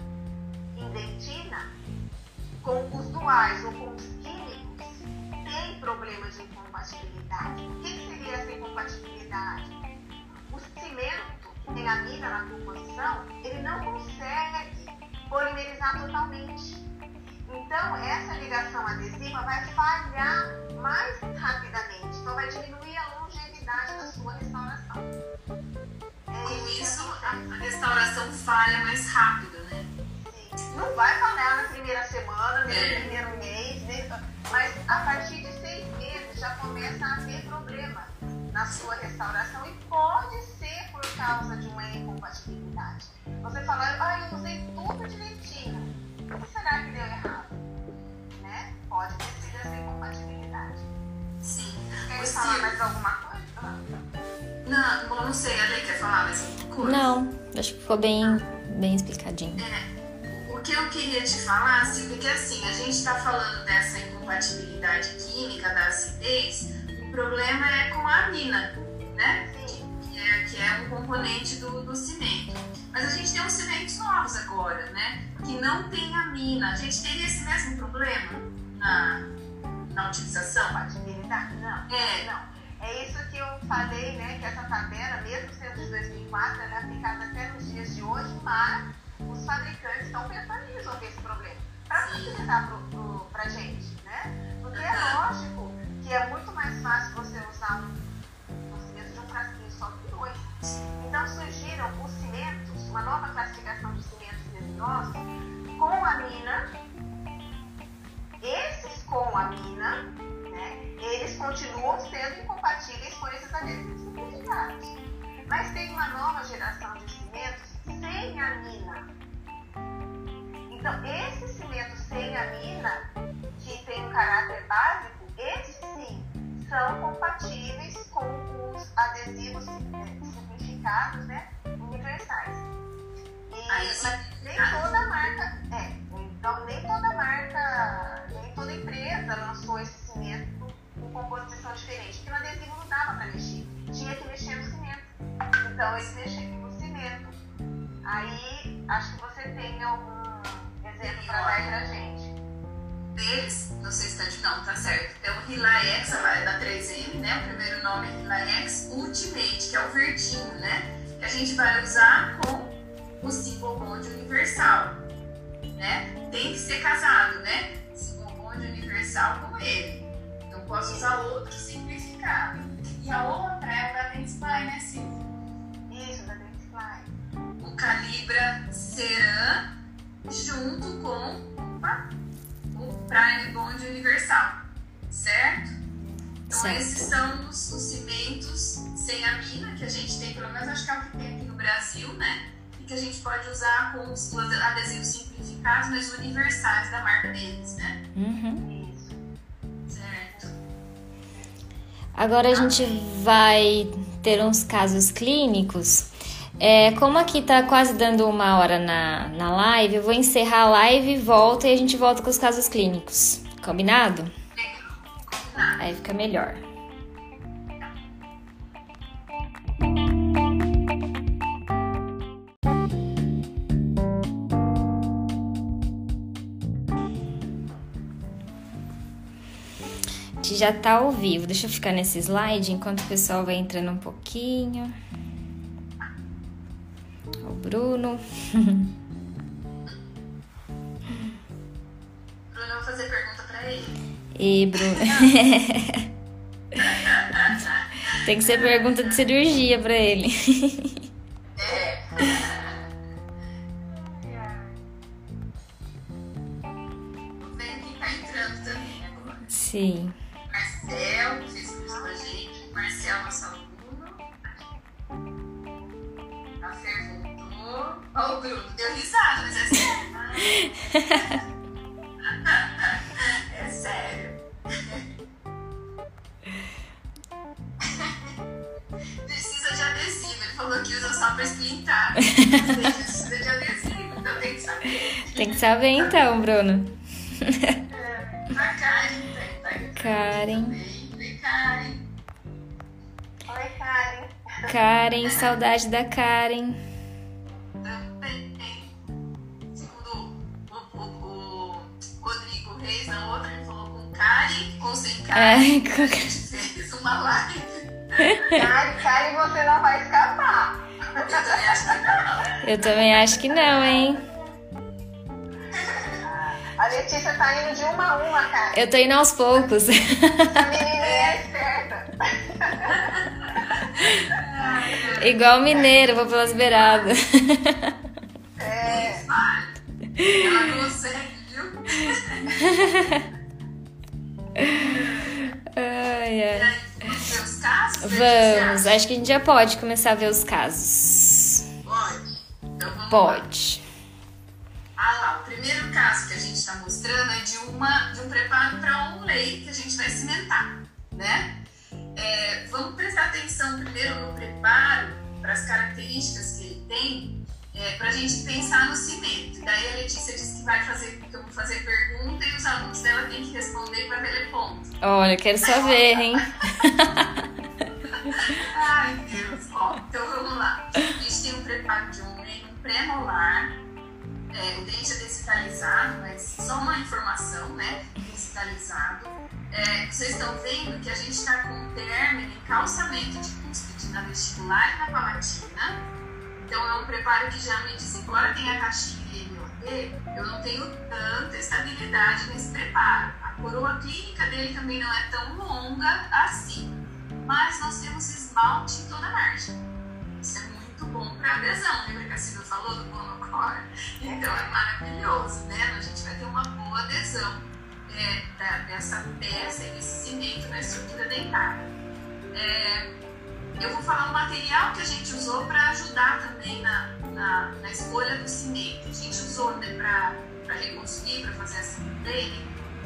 em dentina, com os duais ou com os químicos, tem problema de incompatibilidade. O que, que seria essa incompatibilidade? O cimento, tem a na composição, ele não consegue polimerizar totalmente. Então, essa ligação adesiva vai falhar mais rapidamente, então vai diminuir a longevidade da sua restauração. É Com isso, a restauração falha mais rápido, né? Sim. Não vai falhar na primeira semana, nem no é. primeiro mês, nem... mas a partir de seis meses já começa a haver problema na sua restauração e pode ser por causa de uma incompatibilidade. Você fala, ah, eu usei tudo direitinho o que será que deu errado? Né? Pode ter sido essa incompatibilidade. Sim. Quer falar mais alguma coisa? Não, bom, não sei. A Lei quer falar mais alguma coisa? Não, acho que ficou bem, bem explicadinho. É. O que eu queria te falar, Silvia, é que assim, a gente está falando dessa incompatibilidade química da acidez, problema é com a amina, né? Que é, que é um componente do, do cimento. Mas a gente tem uns cimentos novos agora, né? Que não tem amina. A gente teria esse mesmo problema na, na utilização? Compatibilidade? Não. É. Não. É isso que eu falei, né? Que essa tabela, mesmo sendo de 2004, ela é aplicada até nos dias de hoje, mas os fabricantes estão pensando em resolver esse problema. Para facilitar para a gente, né? Porque é lógico que é muito mais fácil você usar um, cimento de um frasquinho só que dois. Então surgiram os cimentos uma nova classificação de cimentos resinosos com amina. Esses com amina, né, eles continuam sendo incompatíveis com esses adesivos simplificados. Mas tem uma nova geração de cimentos sem amina. Então, esses cimentos sem amina, que tem um caráter básico, esses sim são compatíveis com os adesivos simplificados, né, universais. E, mas nem toda marca, é, então, nem toda marca, nem toda empresa lançou esse cimento com composição diferente, porque o adesivo não dava para mexer, tinha que mexer no cimento. Então eles mexeram no cimento. Aí acho que você tem algum exemplo para dar pra gente deles, não sei se tá de não, tá certo. É o Relax, é da 3M, né? O primeiro nome é Relax Ultimate, que é o verdinho, né? Que a gente vai usar com o Single Bond Universal, né? Tem que ser casado, né? Single Bond Universal com ele. Eu posso usar outro simplificado. E a outra é o da Dentsply, né, Silvia? Isso, da Dentsply. O Calibra Ceran junto com o Prime Bond Universal, certo? Então Certo. esses são os, os cimentos sem amina que a gente tem, pelo menos acho que é o que tem aqui no Brasil, né? E que a gente pode usar com os, os adesivos simplificados, mas universais da marca deles, né? Uhum. Isso. Certo. Agora a gente vai ter uns casos clínicos. É, como aqui tá quase dando uma hora na, na live, eu vou encerrar a live, volta e a gente volta com os casos clínicos. Combinado? Aí fica melhor. Já tá ao vivo. Deixa eu ficar nesse slide enquanto o pessoal vai entrando um pouquinho. Bruno. Bruno, eu vou fazer pergunta pra ele. E Bruno. Tem que ser pergunta de cirurgia pra ele. É. Tá entrando também agora. Sim. Marcel, Ó, o Bruno deu risada, mas é sério. é sério. Precisa de adesivo. Ele falou que usa só pra esquentar. Precisa de adesivo, então tem que saber. Tem que saber então, Bruno. A Karen tá. Karen. Vem, Karen. Oi, Karen. Karen, saudade da Karen. Karen ou sem Karen. Ai, A gente fez uma live. Karen, Karen, você não vai escapar. Eu também acho que não. Eu também acho que não, hein? A Letícia tá indo de uma a uma, cara. Eu tô indo aos poucos. Essa menininha é esperta. Igual mineiro, vou pelas beiradas. É. Ela consegue, viu? Ai, ai. vamos acho que a gente já pode começar a ver os casos. Pode. Então vamos lá. Pode. Ah lá, o primeiro caso que a gente está mostrando é de, uma, de um preparo para um lei que a gente vai cimentar, né? É, vamos prestar atenção primeiro no preparo, para as características que ele tem, para a gente pensar no cimento. Daí a Letícia disse que vai fazer, que eu vou fazer pergunta e os alunos dela têm que responder para teleponto. Olha, quero só ver, hein? Ai, Deus. Ó, então vamos lá. A gente tem um preparo de um um pré-molar. É, o dente é desvitalizado, mas só uma informação, né? Desvitalizado. É, vocês estão vendo que a gente está com um término em calçamento de cúspide na vestibular e na palatina. Então é um preparo que me disse, embora tenha caixinha e MOT, eu não tenho tanta estabilidade nesse preparo. A coroa clínica dele também não é tão longa assim mas nós temos esmalte em toda a margem. Isso é muito bom para adesão. Lembra que a Silvia falou do monocore? Então é maravilhoso, né? A gente vai ter uma boa adesão é, dessa peça e desse cimento na estrutura dentária. É, eu vou falar o material que a gente usou para ajudar também na, na, na escolha do cimento. A gente usou né, para reconstruir, para fazer essa plane,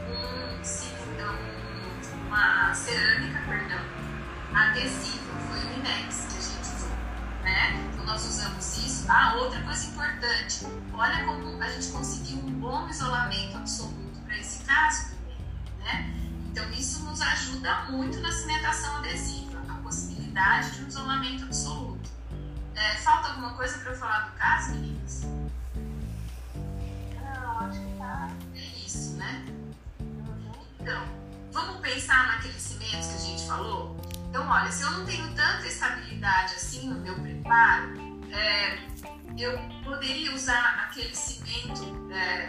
um, ci- um, uma cerâmica, perdão, adesivo, foi o Inex que a gente usou, né? nós usamos isso. Ah, outra coisa importante. Olha como a gente conseguiu um bom isolamento absoluto para esse caso também, né? Então isso nos ajuda muito na cimentação adesiva, a possibilidade de um isolamento absoluto. É, falta alguma coisa para eu falar do caso, meninas? Não, acho que tá. É isso, né? Então, vamos pensar naqueles cimentos que a gente falou? Então, olha, se eu não tenho tanta estabilidade assim no meu preparo, é, eu poderia usar aquele cimento é,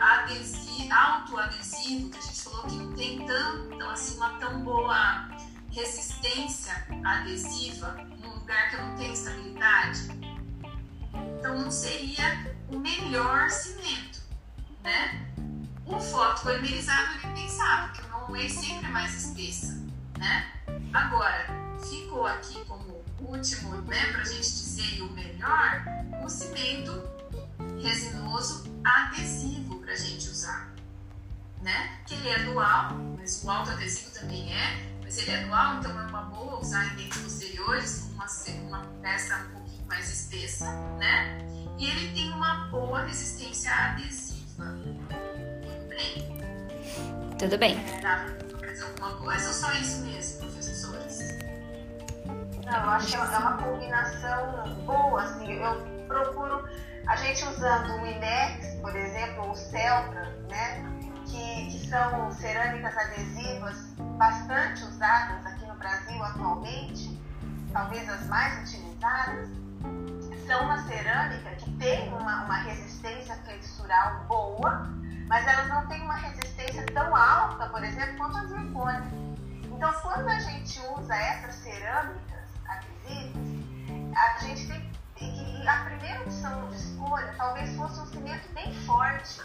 adesivo, autoadesivo, que a gente falou que não tem tão, assim, uma tão boa resistência adesiva num lugar que não tenho estabilidade. Então, não seria o melhor cimento, né? O fotopolimerizado ele pensava que o non-way sempre é mais espessa, né? Agora, ficou aqui como último, né, para a gente dizer o melhor, o cimento resinoso adesivo para a gente usar, né? Que ele é dual, mas o alto adesivo também é, mas ele é dual, então é uma boa usar em dentes posteriores com uma, uma peça um pouquinho mais espessa, né? E ele tem uma boa resistência adesiva. Tudo bem? Tudo bem. É, alguma coisa ou só isso mesmo? Não, eu acho que é uma combinação boa, assim, eu procuro, a gente usando o INEX, por exemplo, o Celtra, né, que, que são cerâmicas adesivas bastante usadas aqui no Brasil atualmente, talvez as mais utilizadas, são uma cerâmica que tem uma, uma resistência flexural boa, mas elas não têm uma resistência tão alta, por exemplo, quanto a zircônia. Então, quando a gente usa essas cerâmicas, a gente tem que a primeira opção de escolha talvez fosse um cimento bem forte,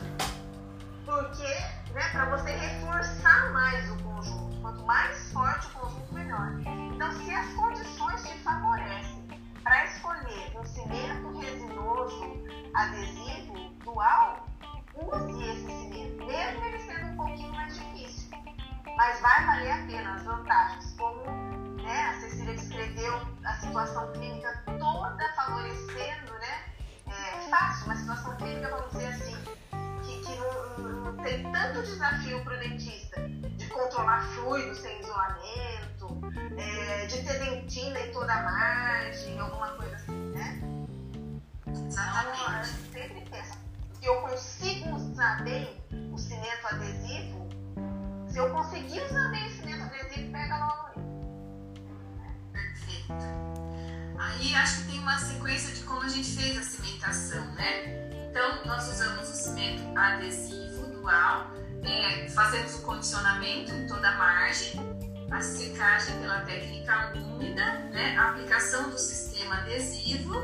porque né, para você reforçar mais o conjunto, quanto mais forte o conjunto, melhor. Então, se as condições te favorecem para escolher um cimento resinoso adesivo dual, use esse cimento, mesmo ele sendo um pouquinho mais difícil. Mas vai valer a pena as vantagens, como né? A Cecília descreveu a situação clínica toda favorecendo, né? É, fácil, uma situação clínica, vamos dizer assim, que, que não, não tem tanto desafio para o dentista de controlar fluido sem isolamento, é, de ter dentina em toda a margem, alguma coisa assim, né? Exatamente. Então, sempre penso, se eu consigo usar bem o cimento adesivo, se eu conseguir usar bem o cimento adesivo, pega logo Aí acho que tem uma sequência de como a gente fez a cimentação, né? Então, nós usamos o cimento adesivo dual, é, fazemos o condicionamento em toda a margem, a secagem pela técnica úmida, né? a aplicação do sistema adesivo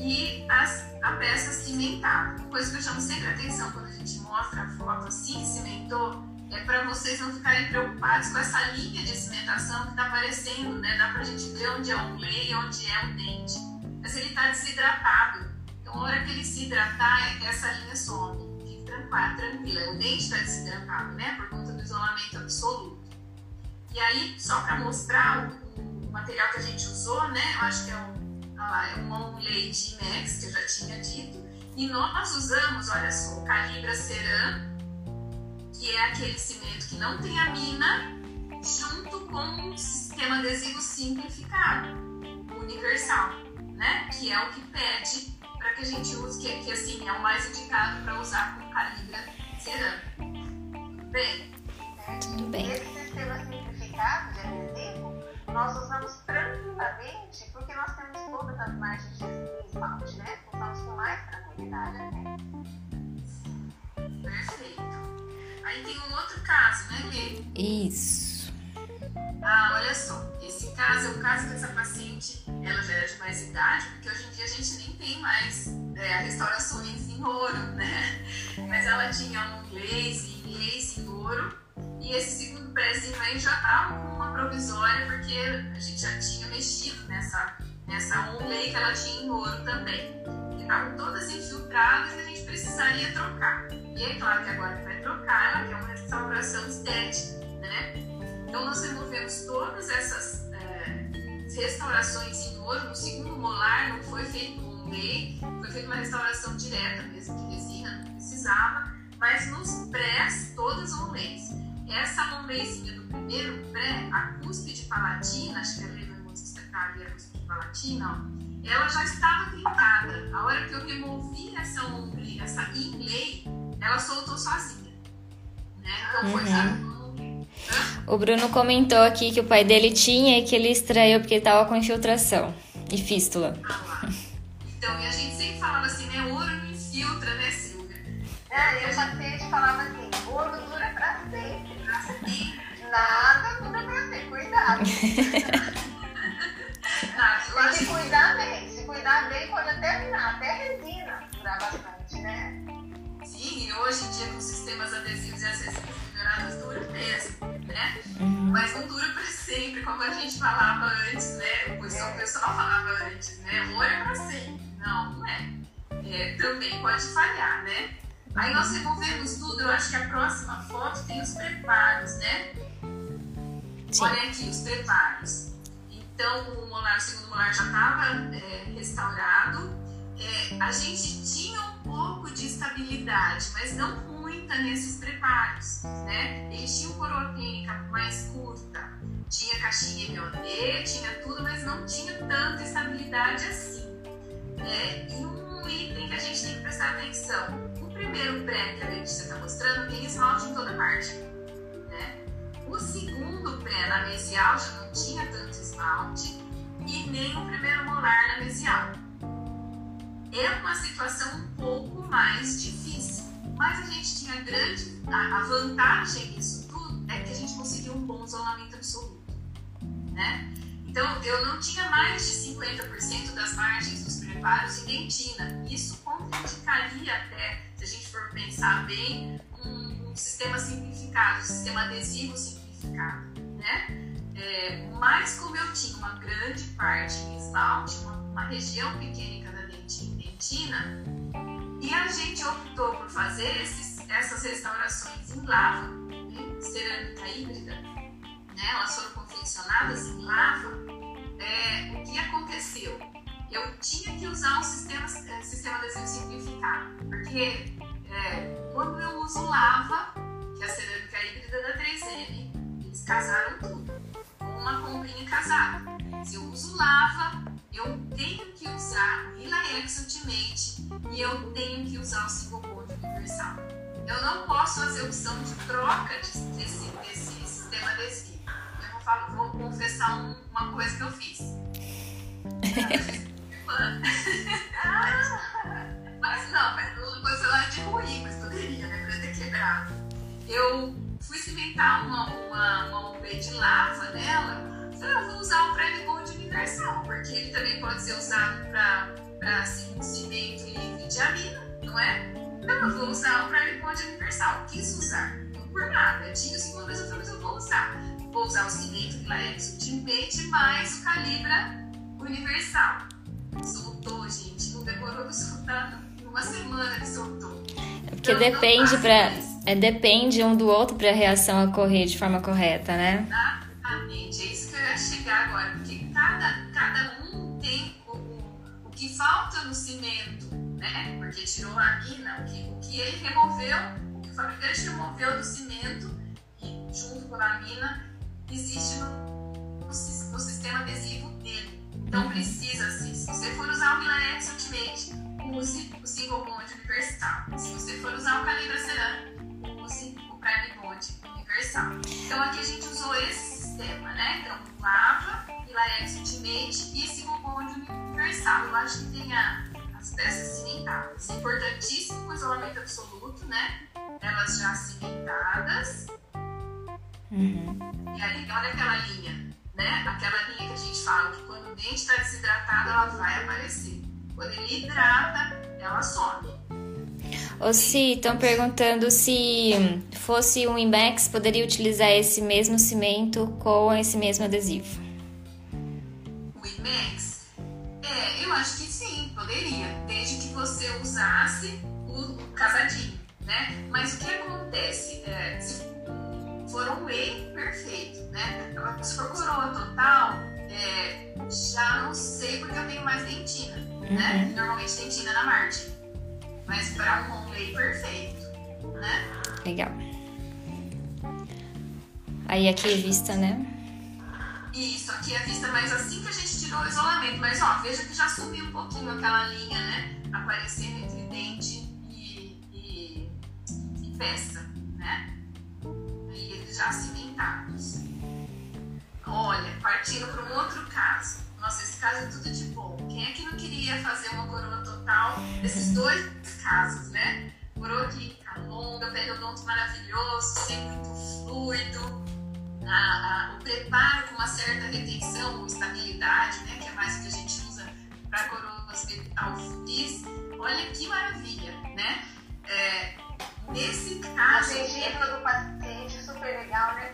e as, a peça cimentada. Uma coisa que eu chamo sempre atenção quando a gente mostra a foto assim, cimentou, é para vocês não ficarem preocupados com essa linha de cimentação que está aparecendo, né? Dá para a gente ver onde é um lei onde é um dente. Mas ele está desidratado. Então, hora que ele se hidratar, essa linha some. Fique tranquila. O dente está desidratado, né? Por conta do isolamento absoluto. E aí, só para mostrar o, o, material que a gente usou, né? Eu acho que é um, lá, é um Onlay G-Max, que eu já tinha dito. E nós usamos, olha só, o Calibra Ceram que é aquele cimento que não tem amina, junto com um sistema adesivo simplificado, universal, né? Que é o que pede para que a gente use, que, que assim é o mais indicado para usar com calibra cerâmica. Tudo bem? Tudo bem. Esse sistema simplificado de adesivo nós usamos tranquilamente porque nós temos todas as margens de esmalte, né? Usamos com mais tranquilidade até. Perfeito. Aí tem um outro caso, né, Lê? Isso. Ah, olha só. Esse caso é o caso dessa paciente, ela já era de mais idade, porque hoje em dia a gente nem tem mais é, restaurações em ouro, né? Mas ela tinha um glaze, glaze em ouro, e esse segundo pezinho aí já estava com uma provisória, porque a gente já tinha mexido nessa, nessa onlay que ela tinha em ouro também. Que estavam todas infiltradas e a gente precisaria trocar. E é claro que agora que vai trocar, ela quer uma restauração estética, né? Então nós removemos todas essas é, restaurações em ouro. No segundo molar não foi feito com lei, foi feita uma restauração direta mesmo de resina, não precisava, mas nos prés, todas on leis. Essa longleizinha do primeiro pré, a cúspide palatina, acho que é a lei do ali a cúspide palatina, ó, ela já estava trincada. A hora que eu removi essa longli, essa inlay, ela soltou sozinha. Né? Então foi uhum. O Bruno comentou aqui que o pai dele tinha e que ele extraiu porque estava com infiltração e fístula. Ah, então, e a gente sempre falava assim, né? Ouro não infiltra, né, Silvia? É, eu já sei, falava assim, ouro dura pra sempre. Pra sempre. Nada dura pra sempre, cuidado. Tem que cuidar bem. Se cuidar bem, pode até virar, até resina durar bastante, né? Sim, e hoje em dia com sistemas adesivos e as resinas melhoradas dura mesmo né? Uhum. Mas não dura para sempre, como a gente falava antes, né? O pessoal, o pessoal falava antes, né? Amor é para sempre. Não, não é. é. Também pode falhar, né? Aí nós removemos tudo, eu acho que a próxima foto tem os preparos, né? Sim. Olha aqui, os preparos. Então, o molar, o segundo molar já estava é, restaurado. É, a gente tinha um pouco de estabilidade, mas não muita nesses preparos, né? Eles tinham coroa clínica mais curta, tinha caixinha MOD, tinha tudo, mas não tinha tanta estabilidade assim. É, e um item que a gente tem que prestar atenção, o primeiro pré que a Letícia está mostrando tem esmalte em toda parte. Né? O segundo pré na mesial já não tinha tanto esmalte e nem o primeiro molar na mesial. É uma situação um pouco mais difícil mas a gente tinha grande. A, vantagem disso tudo é que a gente conseguiu um bom isolamento absoluto. Né? Então, eu não tinha mais de 50% das margens dos preparos em dentina. Isso contraindicaria até, se a gente for pensar bem, um, um sistema simplificado, um sistema adesivo simplificado. Né? É, mas como eu tinha uma grande parte em esmalte, uma, uma região pequena da dentina, e a gente optou por fazer esses, essas restaurações em lava, né? cerâmica híbrida, né? elas foram confeccionadas em lava. É, o que aconteceu? Eu tinha que usar um sistema, é, sistema adesivo simplificado, porque é, quando eu uso lava, que é a cerâmica híbrida da 3M, eles casaram tudo, com uma comprinha casada. Se eu uso lava, eu tenho usar Relax Ultimate e eu tenho que usar o single bond universal. Eu não posso fazer opção de troca desse, desse sistema adesivo. Eu vou, falar, vou confessar um, uma coisa que eu fiz. mas não, mas não foi lá de ruim, mas poderia, né? Pra ter quebrado. Eu fui cimentar uma, uma, uma de lava nela eu vou usar o Prime Bond porque ele também pode ser usado para cimento livre de amina, não é? Então eu vou usar o Prime Bond universal. Quis usar, não por nada. Eu tinha assim, uma vez eu falei, eu vou usar. Vou usar o cimento Glaex Ultimate mais o Calibra universal. Soltou, gente. Não demorou pra soltar. Uma semana que soltou. É porque então, depende para é, depende um do outro para a reação ocorrer de forma correta, né? Exatamente. É isso chegar agora, porque cada, cada um tem o, o, que falta no cimento, né? Porque tirou a mina, o que, o que ele removeu, o que o fabricante removeu do cimento e junto com a mina existe no, no, no sistema adesivo dele. Então precisa, assim, se você for usar o Milanex Ultimate, use o Single Bond Universal. Se você for usar o Calibra Cerâmico, use o Prime Bond Universal. Então aqui a gente usou esse sistema, né? Então, lava, Ilaex Ultimate e esse compound universal. Eu acho que tem a, as peças cimentadas. É importantíssimo o isolamento absoluto, né? Elas já cimentadas. Uhum. E aí, olha aquela linha, né? Aquela linha que a gente fala que quando o dente está desidratado, ela vai aparecer. Quando ele hidrata, ela some. Ô, Si, estão perguntando se fosse um IMAX, poderia utilizar esse mesmo cimento com esse mesmo adesivo. O IMAX? É, eu acho que sim, poderia, desde que você usasse o casadinho, né? Mas o que acontece? É, se for um whey, perfeito, né? Se for coroa total, é, já não sei porque eu tenho mais dentina, né? Uhum. Normalmente dentina na margem. Mas para um lay perfeito, né? Legal. Aí aqui é vista, né? Isso, aqui é vista, mas assim que a gente tirou o isolamento. Mas ó, veja que já subiu um pouquinho aquela linha, né? Aparecendo entre dente e, e, e peça, né? E eles já cimentados. Olha, partindo para um outro caso. Nossa, esse caso é tudo de bom. Quem é que não queria fazer uma coroa total desses dois casos, né? Coroa clínica longa, periodonto maravilhoso, sem muito fluido, a, a, o preparo com uma certa retenção ou estabilidade, né? Que é mais o que a gente usa para coroas ao. Olha que maravilha, né? É, nesse A caso. gengiva do paciente super legal, né?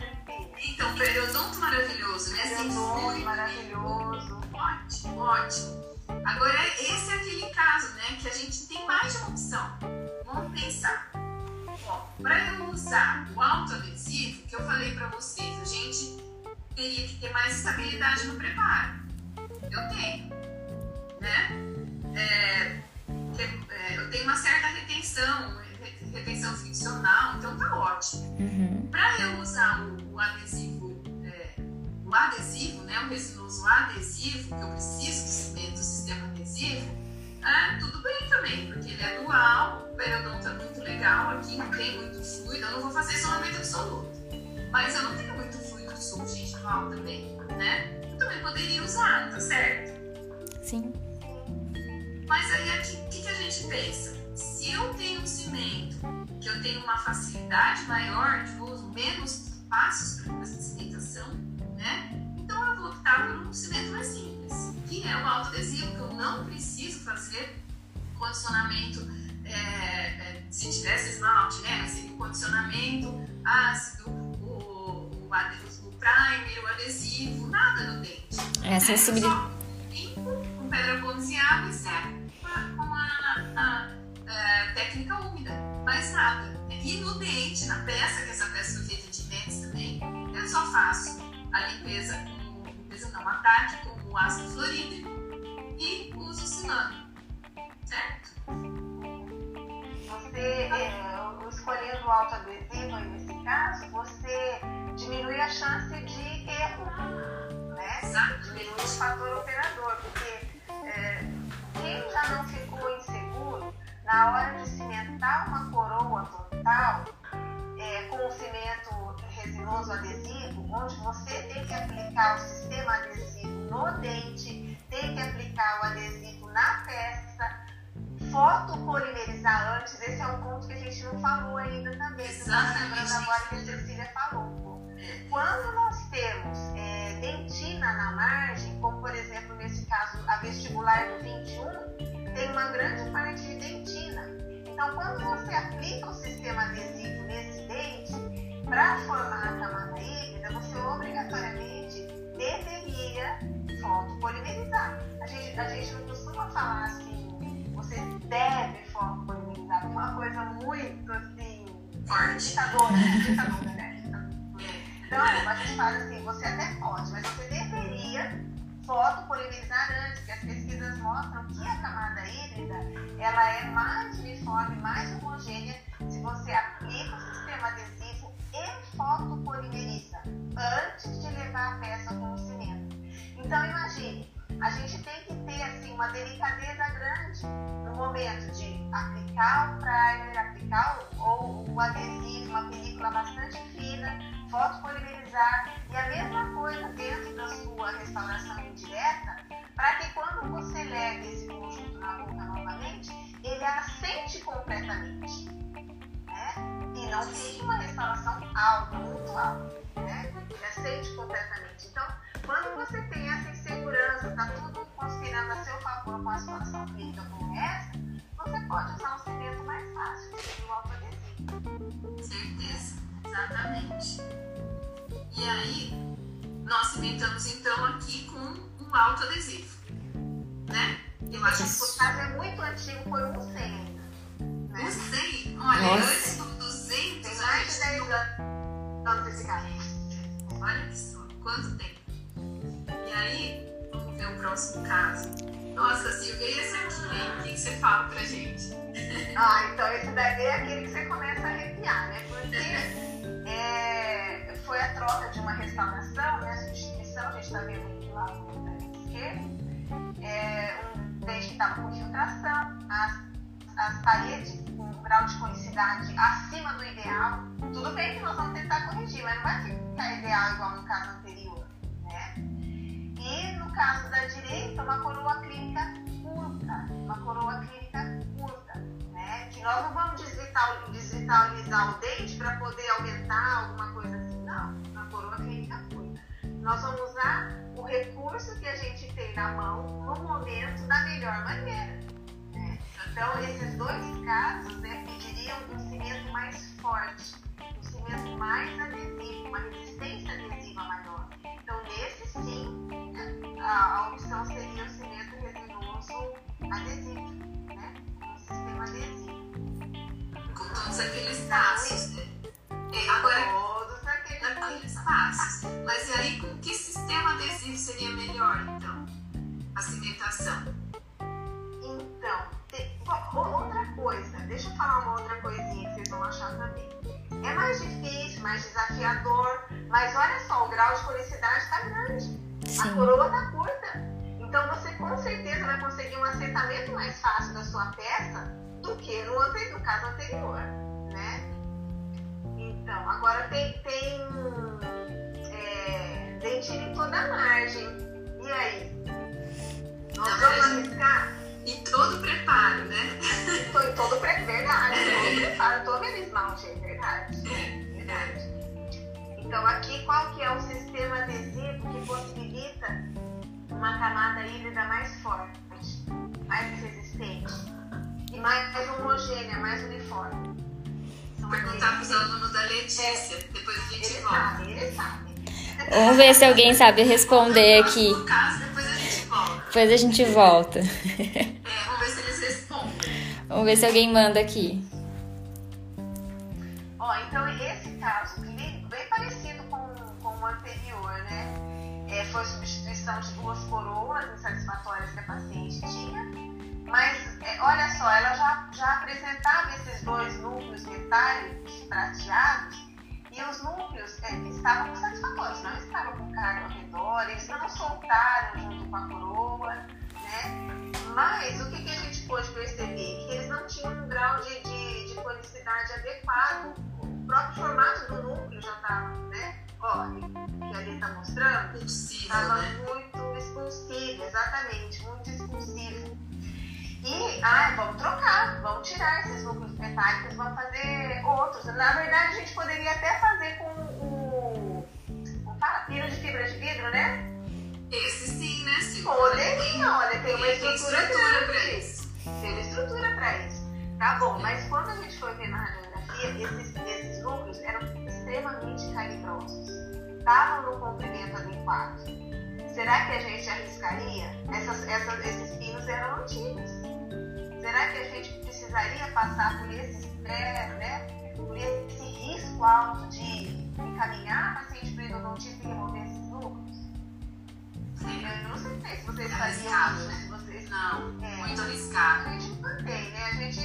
Então, periodonto maravilhoso, né? Periodonto fluido. maravilhoso. Ótimo, ótimo. Agora, esse é aquele caso, né, que a gente tem mais de uma opção. Vamos pensar. Para eu usar o autoadesivo, que eu falei para vocês, a gente teria que ter mais estabilidade no preparo. Eu tenho, né? É, é, eu tenho uma certa retenção, re- retenção friccional, então tá ótimo. Uhum. Para eu usar o, o adesivo, é, o adesivo, né, o resinoso adesivo, que eu preciso do, sistema- do sistema adesivo, é, tudo bem também, porque ele é dual, o periodonto é muito legal, aqui não tem muito fluido, eu não vou fazer isolamento absoluto. Mas eu não tenho muito fluido subgengival também, né? Eu também poderia usar, tá certo? Sim. Mas aí o que, que a gente pensa? Se eu tenho um cimento que eu tenho uma facilidade maior de uso, menos passos para fazer cimentação, né? Optar por um cimento mais simples, que é o autoadesivo, que eu não preciso fazer condicionamento, é, é, se tivesse esmalte, né? Mas seria o condicionamento ácido, o, o, ade- o primer, o adesivo, nada no dente. É a sensibilidade. Só limpo com pedra pontos e seco com a, com a- a- a técnica úmida. Mais nada. E no dente, na peça, que essa peça foi feita de dentes também, eu só faço a limpeza com limpeza não, ataque com o ácido fluorídrico e uso o cilano. Certo? Você, é, escolhendo o autoadesivo nesse caso, você diminui a chance de erro, né? Exato. Diminui o fator operador, porque é, quem já não ficou inseguro, na hora de cimentar uma coroa total, é, com o cimento resinoso adesivo, onde você tem que aplicar o sistema adesivo no dente, tem que aplicar o adesivo na peça, fotopolimerizar antes, esse é um ponto que a gente não falou ainda também, que Exatamente. lembrando agora que a Cecília falou. Quando nós temos é, dentina na margem, como por exemplo nesse caso a vestibular do 21, tem uma grande parte de dentina. Então quando você aplica o sistema adesivo nesse dente, para formar a camada híbrida, você obrigatoriamente deveria fotopolimerizar. A gente, a gente não costuma falar assim, você deve fotopolimerizar, uma coisa muito assim, ditadora, ditadora, né? Então, a gente fala assim, você até pode, mas você deveria fotopolimerizar antes, porque as pesquisas mostram que a camada híbrida ela é mais uniforme, mais homogênea se você aplica o sistema adesivo e fotopolimeriza antes de levar a peça com o cimento. Então imagine, a gente tem que ter assim uma delicadeza grande no momento de aplicar o primer, aplicar o, ou o adesivo, uma película bastante fina, fotopolimerizar como essa, você pode usar um cimento mais fácil, que seria o autoadesivo. Certeza, exatamente. E aí, nós cimentamos então aqui com um autoadesivo, né? Eu acho que O caso é muito antigo, foi um 100 ainda. Né? 100, olha, Nossa. antes do 200, Tem a mais de gente 10 anos esse. Olha que só, quanto tempo. E aí, vamos ver o próximo caso. Nossa, Silvia, e esse aqui? O que, você fala pra gente? Ah, então esse daí é aquele que você começa a arrepiar, né? Porque é, foi a troca de uma restauração, né? Substituição, a gente está vendo aqui lá no esquerda. É, um dente que estava com filtração, as, as paredes com um grau de conicidade acima do ideal. Tudo bem que nós vamos tentar corrigir, mas não vai ficar ideal igual no caso anterior, né? E caso da direita, uma coroa clínica curta, uma coroa clínica curta, né? Que nós não vamos desvitalizar o dente para poder aumentar alguma coisa assim, não. Uma coroa clínica curta. Nós vamos usar o recurso que a gente tem na mão no momento da melhor maneira. Né? Então, esses dois casos né, pediriam um cimento mais forte, um cimento mais adesivo, uma resistência adesiva maior. Então, nesse sim, a, opção seria o cimento resinoso adesivo, né? Um sistema adesivo. Com todos aqueles passos, né? É, agora, Todos aqueles aqueles passos. Mas e aí, com que sistema adesivo seria melhor, então? A cimentação. Então, outra coisa, deixa eu falar uma outra coisinha que vocês vão achar também. É mais difícil, mais desafiador, mas olha só, o grau de conicidade está grande. A Sim. coroa está curta. Então você com certeza vai conseguir um assentamento mais fácil da sua peça do que no, ante- no caso anterior, né? Então, agora tem, tem é, dentilho em toda a margem. E aí? Nós vamos arriscar? E todo o preparo, né? Em todo pre... verdade, todo preparo, todo aquele esmalte, é verdade. Verdade. Então aqui qual que é o sistema adesivo que possibilita uma camada híbrida mais forte, mais resistente e mais homogênea, mais uniforme? Perguntar para os alunos da Letícia, depois a gente Eles volta. sabem, eles sabem. Vamos ver se alguém sabe responder aqui. No caso, depois a gente volta. É, vamos ver se eles respondem. Vamos ver se alguém manda aqui. Ó, então esse caso clínico, bem parecido com, com o anterior, né? É, foi substituição de duas coroas insatisfatórias que a paciente tinha, mas é, olha só, ela já, já apresentava esses dois núcleos metálicos prateados e os núcleos é, estavam satisfatórios, não estavam com carga ao redor, eles não soltaram junto com a coroa, né? Mas o que, que a gente pôde perceber? Que eles não tinham um grau de, de, de conicidade adequado. O próprio formato do núcleo já estava, né? Ó, que ali está mostrando, estava né? muito expulsivo, exatamente, muito expulsivo. E, ah, vamos trocar, vamos tirar esses núcleos metálicos, vamos fazer outros. Na verdade, a gente poderia até fazer com o, como fala, pino de fibra de vidro, né? Esse sim, né, Silvia? Poderia, olha, tem uma estrutura estrutura para isso. Tem estrutura para isso. Tá bom, mas quando a gente foi ver na radiografia, esses, esses núcleos eram extremamente calibrosos. Estavam no comprimento adequado. Será que a gente arriscaria? Essas, essas, esses pinos eram antigos. Será que a gente precisaria passar por esse estresse, né? Por esse risco alto de encaminhar a paciente para endodontista e remover esses núcleos? Eu não sei se vocês É faziam arriscado, né? vocês Não, É. muito a arriscado. gente mantém, né? A gente,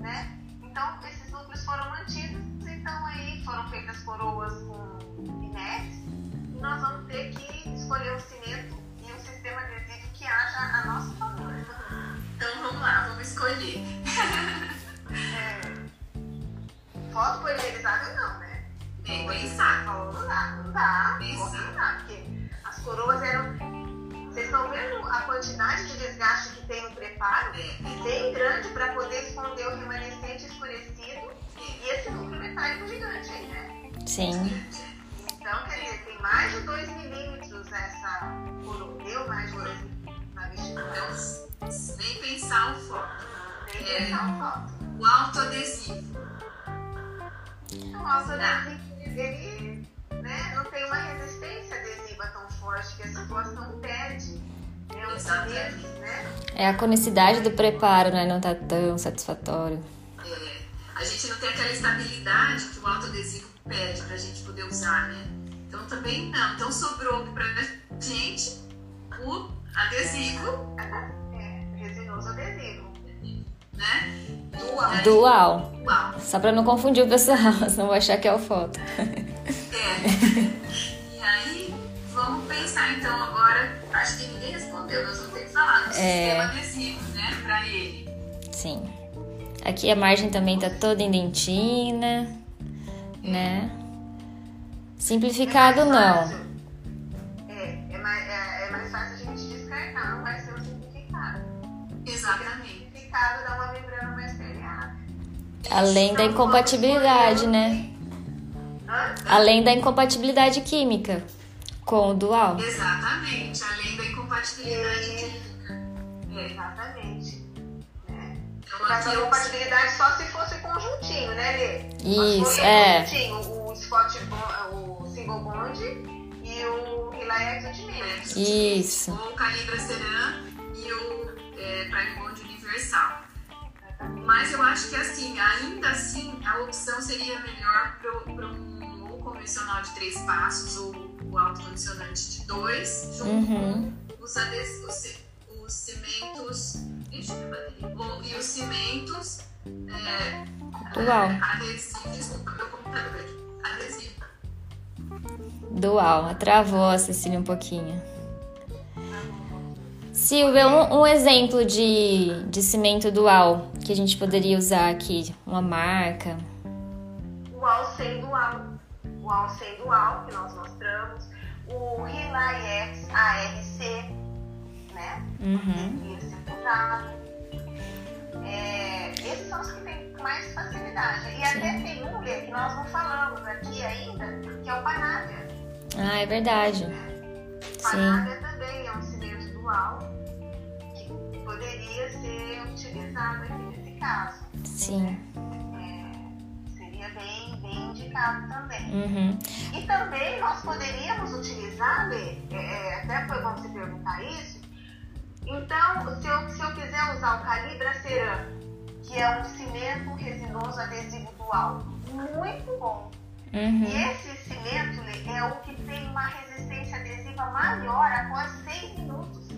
né? Então, esses núcleos foram mantidos, então aí foram feitas coroas com pinetes nós vamos ter que escolher um cimento e um sistema adesivo que haja a nosso favor. Então vamos lá, vamos escolher. É, foto polimerizada não, né? Bem pensado. Não, não dá, não dá, não dá, porque as coroas eram... Vocês estão vendo a quantidade de desgaste que tem no preparo? É, bem grande para poder esconder o remanescente escurecido e esse núcleo metálico gigante aí, né? Sim. Então, quer dizer, tem mais de 2 milímetros essa coroa, deu mais de 2 milímetros então, nem pensar o que é. pensar um foto. O autoadesivo. Então, o autoadesivo, ele né, não tem uma resistência adesiva tão forte que a situação pede. Né, os Exatamente. chineses, né? É a conicidade do preparo, né? Não tá tão satisfatório. É, a gente não tem aquela estabilidade que o autoadesivo pede para a gente poder usar, né? Então também não. Então sobrou para a gente o adesivo. É, resinoso adesivo. Né? Dual. Dual. Só para não confundir o pessoal, senão vai achar que é o foto. É. e aí, vamos pensar então agora. Acho que ninguém respondeu, nós vamos ter que falar do é... sistema adesivo, né? Para ele. Sim. Aqui a margem também tá toda em dentina né? Simplificado É mais não. É, é mais, é, é mais fácil a gente descartar, não vai ser o simplificado. O Exatamente. simplificado dá uma membrana mais permeável. Além da incompatibilidade, né? Além da incompatibilidade química com o dual. Exatamente. Além da incompatibilidade química. É. Exatamente. Mas aqui a eu compatibilidade só se fosse conjuntinho, né, Lê? Isso, é. Conjuntinho, o Scott Bond, o single bond e o Relax Ultimate. Isso. Ou o Calibra Seran e o é, Prime Bond Universal. Mas eu acho que assim, ainda assim, a opção seria melhor para um ou convencional de três passos ou o autocondicionante de dois, junto Uhum. com os, ades- os, os cimentos. E os cimentos é, Dual. adesivos. Desculpa, meu computador aqui. Adesivo. Dual. Travou a Cecília um pouquinho. Silvia, um, um exemplo de, de cimento dual que a gente poderia usar aqui. Uma marca. O All sem dual. O All sem dual, que nós mostramos. O Relax ARC, né? Uhum. É esses são os que têm mais facilidade. E até tem um que nós não falamos aqui ainda, que é o Panavia. Ah, é verdade. Panavia também é um cimento dual que poderia ser utilizado aqui nesse caso. Sim. É, seria bem, bem indicado também. Uhum. E também nós poderíamos utilizar, é, é, até foi bom você perguntar isso. Então, se eu, se eu quiser usar o Calibra Ceram, que é um cimento resinoso adesivo dual, muito bom. E Uhum. esse cimento é o que tem uma resistência adesiva maior após 6 minutos.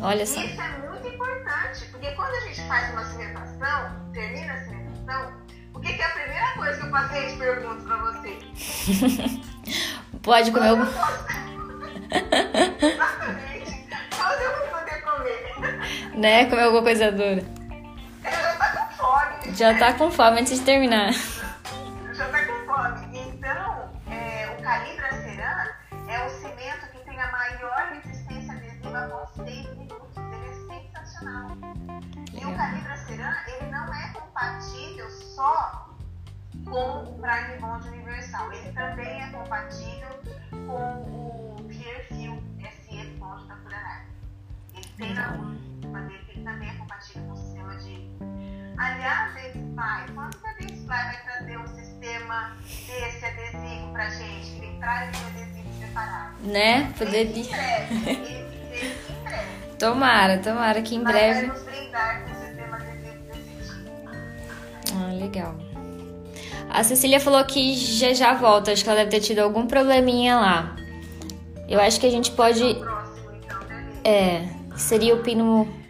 Olha só. Isso é muito importante, porque quando a gente faz uma cimentação, termina a cimentação, o que, que é a primeira coisa que o paciente pergunta para você? Pode comer posso- Exatamente. Eu? Né? Comer alguma coisa dura. Já tá com fome. Já tá com fome antes de terminar. Já tá com fome. Então, é, o Calibra Ceran é o cimento que tem a maior resistência adesiva após 6 minutos. Ele é sensacional. E o Calibra Ceran, ele não é compatível só com o Prime Bond Universal. Ele também é compatível com o Clearfield compatível com o sistema de. Aliás, esse pai, quando que a Dentsply vai trazer um sistema desse adesivo pra gente? Que ele traz um adesivo separado. Né? Poderia. em breve. Em breve. Tomara, tomara que em Mas breve. vai nos brindar com um sistema adesivo desse tipo. Ah, legal. A Cecília falou que já já volta. Acho que ela deve ter tido algum probleminha lá. Eu acho que a gente pode. O próximo, então, né? É. Seria o pino.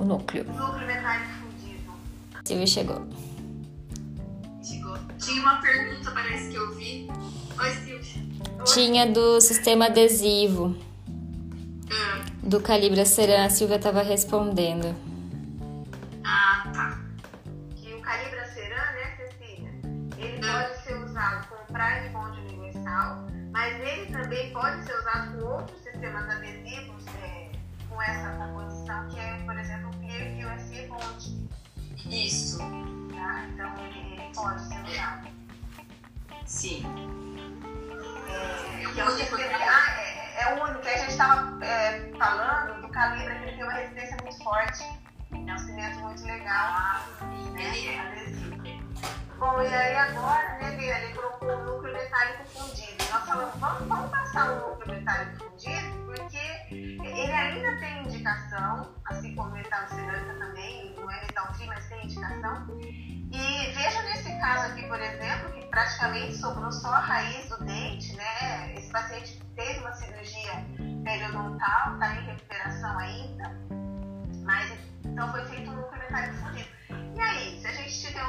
O núcleo. Núcleo metálico fundido. Silvia chegou. Chegou. Tinha uma pergunta, parece que eu vi. Oi, Silvia. Tinha do sistema adesivo. Ah, Do Calibra Ceran. A Silvia tava respondendo. Ah, tá. que o Calibra Ceran, né, Cecília? Ele pode ser usado com o Prime Bond Universal, mas ele também pode ser usado com outros sistemas adesivos com essa composição, que é, por exemplo, o QSE Bond. Isso. Tá? Então, ele, ele pode ser usado. Sim. É, que é, o ah, é, é o único que a gente estava falando do Calibra, que ele tem uma resistência muito forte. É um cimento muito legal. né? Ele é. Adesivo. Bom, e aí agora, né, Bia, ele colocou o núcleo metálico fundido. Nós falamos, vamos, vamos passar o núcleo metálico fundido, porque ele ainda tem indicação, assim como o metal cerâmica também, não é metal frio, mas tem indicação. E veja nesse caso aqui, por exemplo, que praticamente sobrou só a raiz do dente, né? Esse paciente fez uma cirurgia periodontal, está em recuperação ainda, mas então foi feito um núcleo metálico fundido. E aí, se a gente tiver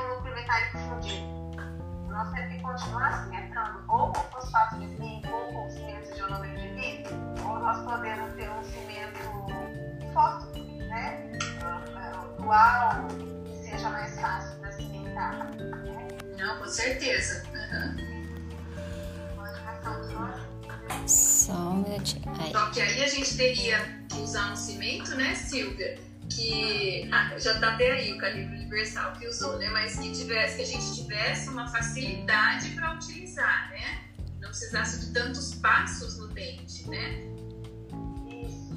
nós temos que continuar cimentando ou com fosfato de zinco ou com cimento de ionômetro de lítio, ou nós podemos ter um cimento forte, né? Dual, que seja mais fácil para cimentar. Né? Não, com certeza. Uhum. Só um minutinho. Só que aí a gente teria que usar um cimento, né, Silvia? Que ah, já tá até aí o calibre universal que usou, né? Mas que tivesse, que a gente tivesse uma facilidade para utilizar, né? Não precisasse de tantos passos no dente, né? Isso.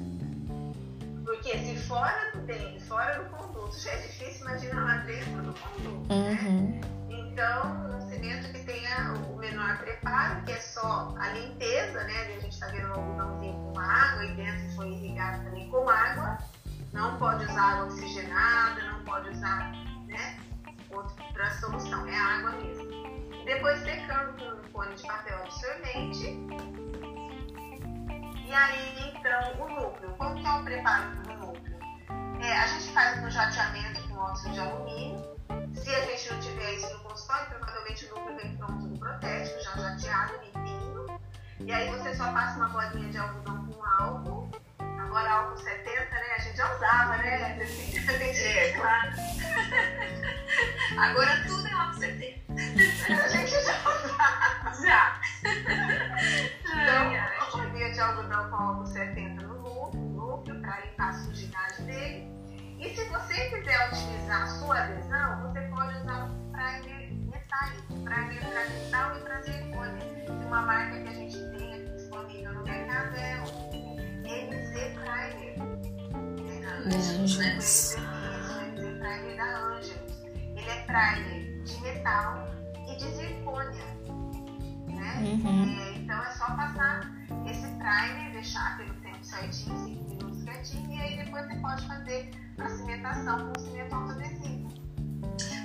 Porque se fora do dente, fora do conduto, já é difícil imaginar lá dentro do conduto, né? Uhum. né? Então, um cimento que tenha o menor preparo, que é só a limpeza, né? A gente está vendo um algodãozinho com água e dentro foi irrigado também com água. Não pode usar água oxigenada, não pode usar, né? Outra solução, é água mesmo. Depois secando com um cone de papel absorvente. E aí, então, o núcleo. Como que é o preparo do núcleo? É, a gente faz no jateamento com óxido de alumínio se a gente não tiver isso no consultório, provavelmente o núcleo vem pronto do protético, já jateado, limpinho. E aí você só passa uma bolinha de algodão com álcool. Agora álcool 70, né? Assim, é, claro. Agora tudo é álcool 70. a gente já usava. Já. Então, a bolinha de algodão com álcool 70 no núcleo, para limpar a sujidade dele. E se você quiser utilizar a sua adesão, você pode usar o primer metálico, primer para metal e para zircônia. E uma marca que a gente tem O Primer da Angelus. Ele é primer de metal e de zircônia. Né? Uhum. É, então é só passar esse primer, deixar pelo tempo certinho, 5 minutos quietinho, e aí depois você pode fazer a cimentação com cimento autoadesivo.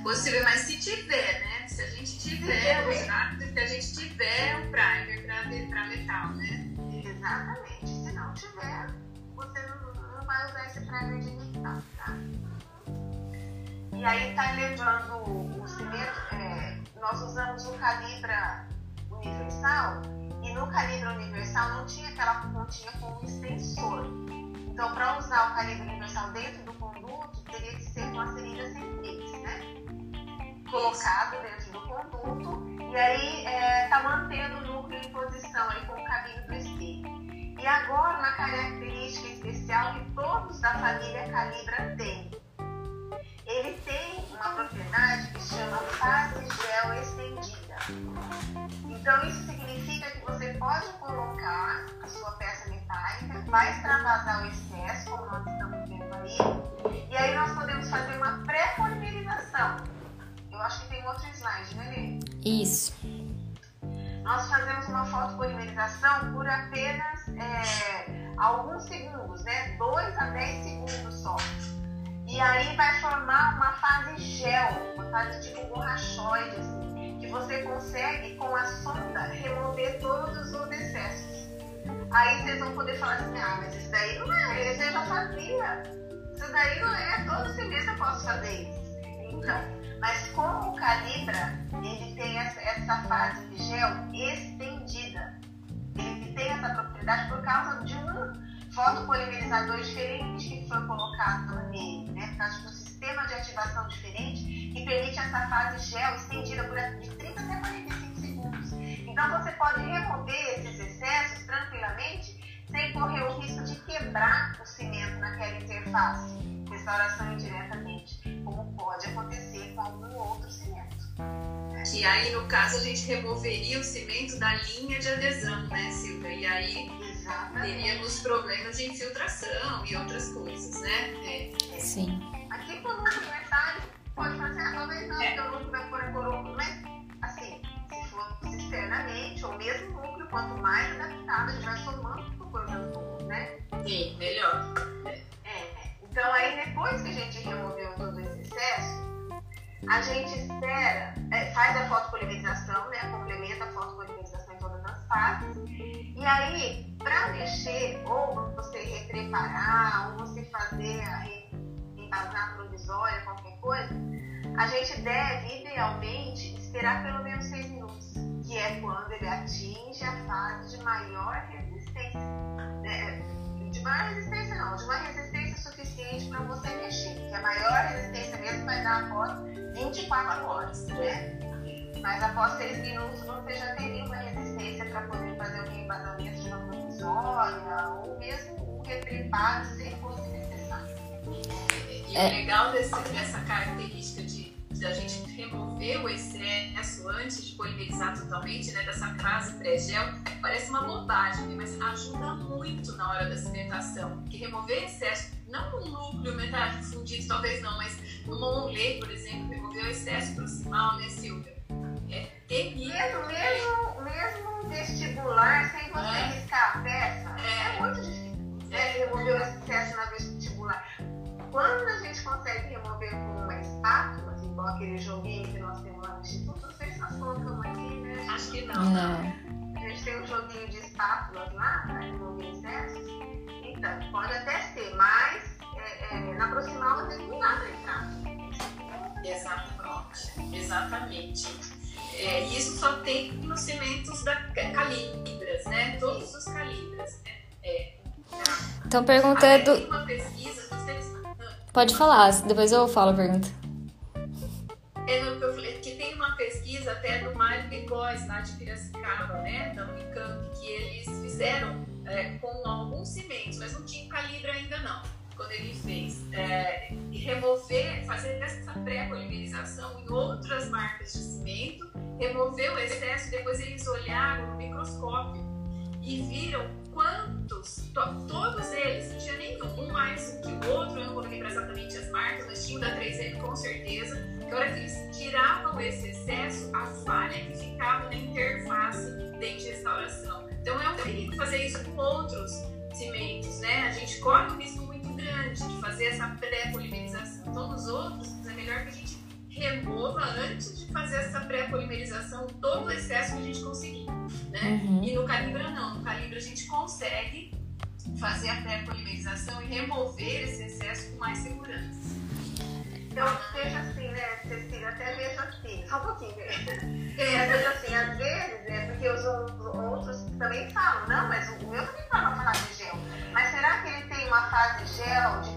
Possível, mas se tiver, né? Se a gente tiver, se a gente tiver um primer para metal, né? Exatamente. Se não tiver, você não, não vai usar esse de metal, tá? E aí tá levando o cimento, é, nós usamos o calibra universal e no calibre universal não tinha aquela pontinha com um extensor. Então, para usar o calibre universal dentro do conduto, teria que ser com a sem né? Colocado dentro do conduto e aí é, mantendo o núcleo em posição aí com o cabinho do. E agora, uma característica especial que todos da família Calibra têm. Ele tem uma propriedade que chama fase gel estendida. Então, isso significa que você pode colocar a sua peça metálica, vai extravasar o excesso, como nós estamos vendo aí, e aí nós podemos fazer uma pré-polimerização. Eu acho que tem outro slide, né, Lê? Isso. Nós fazemos uma fotopolimerização por apenas é, alguns segundos, né? 2 a 10 segundos só. E aí vai formar uma fase gel, uma fase tipo borrachoide, assim, que você consegue com a sonda remover todos os excessos. Aí vocês vão poder falar assim, ah, mas isso daí não é, isso eu já fazia. Isso daí não é, todo semestre eu posso fazer isso. Então, mas como o Calibra, ele tem essa, essa fase de gel estendida. Ele tem essa propriedade por causa de um fotopolimerizador diferente que foi colocado nele, né? Por causa de um sistema de ativação diferente que permite essa fase gel estendida por de 30 até 45 segundos. Então você pode remover esses excessos tranquilamente sem correr o risco de quebrar o cimento naquela interface, restauração indiretamente, como pode acontecer com algum outro cimento. Que aí, no caso, a gente removeria o cimento da linha de adesão, né, Silvia? E aí Exatamente. teríamos problemas de infiltração e outras coisas, né? É. Sim. Aqui com o núcleo metálico, pode fazer, talvez não, É. porque o núcleo vai pôr a coroa, mas assim, se for externamente, ou mesmo o núcleo, quanto mais adaptado, a gente vai somando coisas boas, né? Sim, melhor. Então aí depois que a gente removeu todo esse excesso, a gente espera, é, faz a fotopolimerização, né? Complementa a fotopolimerização em todas as fases. E aí, para mexer, ou você repreparar, ou você fazer a embasar provisória, qualquer coisa, a gente deve, idealmente, esperar pelo menos 6 minutos, que é quando ele atinge a fase de maior resistência. Né? De maior resistência não, de uma resistência suficiente para você mexer, que a maior resistência mesmo vai dar após 24 horas, né? Mas após 6 minutos você já teria uma resistência para poder fazer o reembasamento de uma provisória ou mesmo o retrepado se fosse necessário. E é. o legal desse, dessa característica de, a gente remover o excesso antes de polimerizar totalmente, né, dessa fase pré-gel, parece uma bobagem, mas ajuda muito na hora da cimentação. Que remover excesso, não no núcleo metálico fundido, talvez não, mas no monolê, por exemplo, remover o excesso proximal, né, Silvia? É terrível. Mesmo, mesmo, mesmo vestibular, sem você é. riscar a peça, é, é muito difícil. É. Remover o excesso na vestibular quando a gente consegue remover com uma espátula, igual aquele joguinho que nós temos lá no Instituto, não sei se nós colocamos aqui, né? Acho que não. Não. A gente tem um joguinho de espátulas lá para remover excessos. Então, pode até ser, mas é, é, na proximal você não dá para entrar. Exatamente. Exatamente. É, isso só tem nos cimentos da calibras, né? Todos os calibras. Né? É, Estão perguntando. Tem vocês Pode falar, depois eu falo a pergunta. É no que eu falei, que tem uma pesquisa até do Mário Picós, lá de Piracicaba, né, da Unicamp, que eles fizeram é, com alguns cimentos, mas não tinha calibre ainda não, quando ele fez. É, remover, fazer essa pré-polimerização em outras marcas de cimento, remover o excesso, depois eles olharam no microscópio e viram quantos, to, todos eles, não tinha nenhum, um mais que o outro, eu não vou lembrar exatamente as marcas, mas tinha o da 3M com certeza, que hora que eles tiravam esse excesso, a falha que ficava na interface de restauração. Então é um perigo fazer isso com outros cimentos, né? A gente corre um risco muito grande de fazer essa pré-polimerização. Então nos outros é melhor que a gente remova antes de fazer essa pré-polimerização todo o excesso que a gente conseguir, né? Uhum. E no Calibra não, no Calibra a gente consegue fazer a pré-polimerização e remover esse excesso com mais segurança. Então, veja assim, né, Cecília, até vejo assim, só um pouquinho. É, veja assim, às vezes, é porque os outros também falam, não, mas o meu também fala falar de gel. Mas será que ele tem uma fase gel de